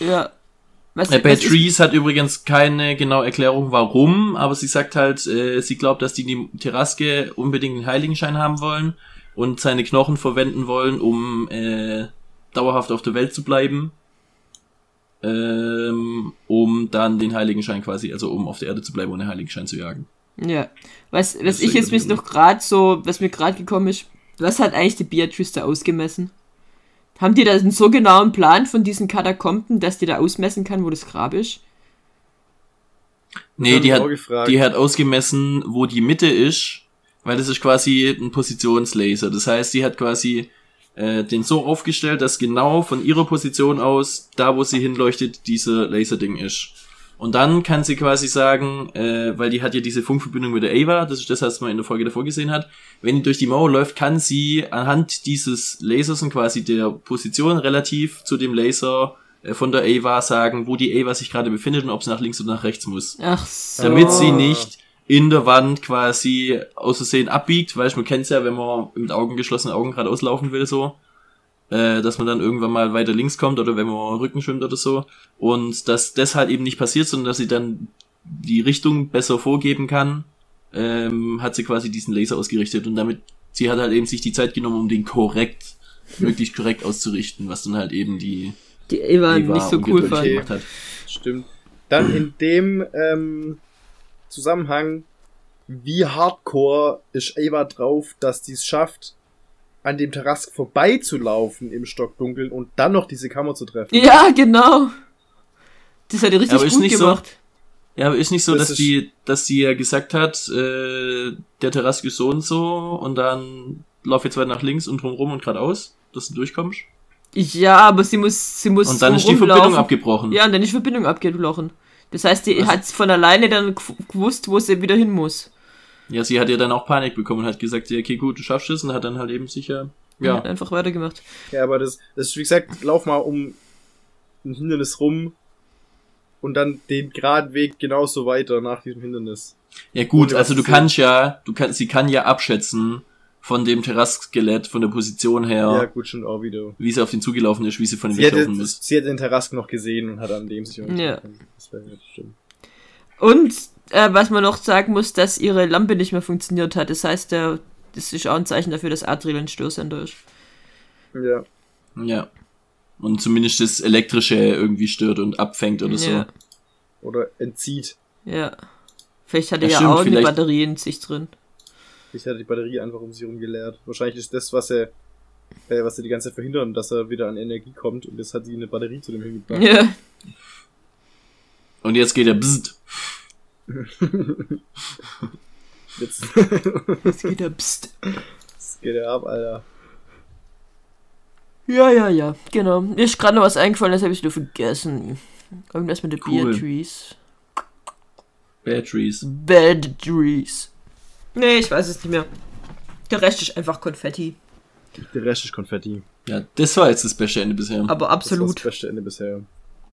ja. Was, Äh, Beatrice hat übrigens keine genaue Erklärung, warum, aber sie sagt halt, äh, sie glaubt, dass die die Terraske unbedingt den Heiligenschein haben wollen und seine Knochen verwenden wollen, um äh, dauerhaft auf der Welt zu bleiben, ähm, um dann den Heiligenschein quasi, also um auf der Erde zu bleiben und den Heiligenschein zu jagen. Ja. Was, was Das ich jetzt bis noch gerade so, was mir gerade gekommen ist, was hat eigentlich die Beatrice da ausgemessen? Haben die da einen so genauen Plan von diesen Katakomben, dass die da ausmessen kann, wo das Grab ist? Nee, die hat, die hat ausgemessen, wo die Mitte ist, weil das ist quasi ein Positionslaser. Das heißt, die hat quasi äh, den so aufgestellt, dass genau von ihrer Position aus, da wo sie hinleuchtet, dieser Laserding ist. Und dann kann sie quasi sagen, äh, weil die hat ja diese Funkverbindung mit der Ava, das ist das, was man in der Folge davor gesehen hat, wenn die durch die Mauer läuft, kann sie anhand dieses Lasers und quasi der Position relativ zu dem Laser äh, von der Ava sagen, wo die Ava sich gerade befindet und ob sie nach links oder nach rechts muss. Ach so. damit sie nicht in der Wand quasi aus Versehen abbiegt, weil man kennt's ja, wenn man mit Augen geschlossenen Augen gerade auslaufen will, so, äh, dass man dann irgendwann mal weiter links kommt oder wenn man Rücken schwimmt oder so und dass das halt eben nicht passiert, sondern dass sie dann die Richtung besser vorgeben kann, ähm, hat sie quasi diesen Laser ausgerichtet und damit sie hat halt eben sich die Zeit genommen, um den korrekt, möglichst korrekt auszurichten, was dann halt eben die Die Eva Eva nicht so cool fand. Okay. gemacht hat. Stimmt. Dann in dem ähm, Zusammenhang, wie hardcore ist Ava drauf, dass die es schafft, an dem Terrask vorbeizulaufen im Stockdunkeln und dann noch diese Kammer zu treffen. Ja, genau. Das hat die richtig Aber ist gut nicht so- gemacht. Ja, aber ist nicht so, Das dass die, dass die ja gesagt hat, äh, der Terraske ist so und so und dann lauf jetzt weiter nach links und drumrum und geradeaus, dass du durchkommst. Ja, aber sie muss, sie muss Und dann ist die. Verbindung abgebrochen. Ja, und dann ist die Verbindung abgebrochen. Das heißt, die Was? hat von alleine dann gew- gewusst, wo sie wieder hin muss. Ja, sie hat ja dann auch Panik bekommen und hat gesagt, ja, okay, gut, du schaffst es und hat dann halt eben sicher, Ja. ja. Hat einfach weitergemacht. Ja, aber das, das ist wie gesagt, lauf mal um ein Hindernis rum und dann den geraden Weg genauso weiter nach diesem Hindernis. Ja gut, also du kannst ja, du kannst, sie kann ja abschätzen von dem Terrasskelett, von der Position her, Ja, gut, schon auch wieder. wie sie auf den zugelaufen ist, wie sie von hätte, weglaufen ist. sie hätte den Terrask noch gesehen und hat an dem sich Ja. Das wäre ja stimmt. Und äh, was man noch sagen muss, dass ihre Lampe nicht mehr funktioniert hat. Das heißt, der, das ist auch ein Zeichen dafür, dass Adriel ein Störsender ist. Ja. Ja. Und zumindest das Elektrische irgendwie stört und abfängt oder so. Ja. Oder entzieht. Ja. Vielleicht hat er Ja, ja, stimmt, auch eine vielleicht- Batterie in sich drin. Ich hatte die Batterie einfach um sie rum geleert. Wahrscheinlich ist das, was er, äh, was er die ganze Zeit verhindern, dass er wieder an Energie kommt und das hat sie eine Batterie zu dem hingebracht. Ja. Und jetzt geht er bzzzt. Jetzt, Jetzt geht er pst. jetzt geht er ab, Alter. Ja, ja, ja, genau. Mir ist gerade noch was eingefallen, das habe ich nur vergessen. Irgendwas mit der Cool. Beatrice. Batteries. Beatrice. Nee, ich weiß es nicht mehr. Der Rest ist einfach Konfetti. Der Rest ist Konfetti. Ja, das war jetzt das beste Ende bisher. Aber Das war das absolut. beste Ende bisher.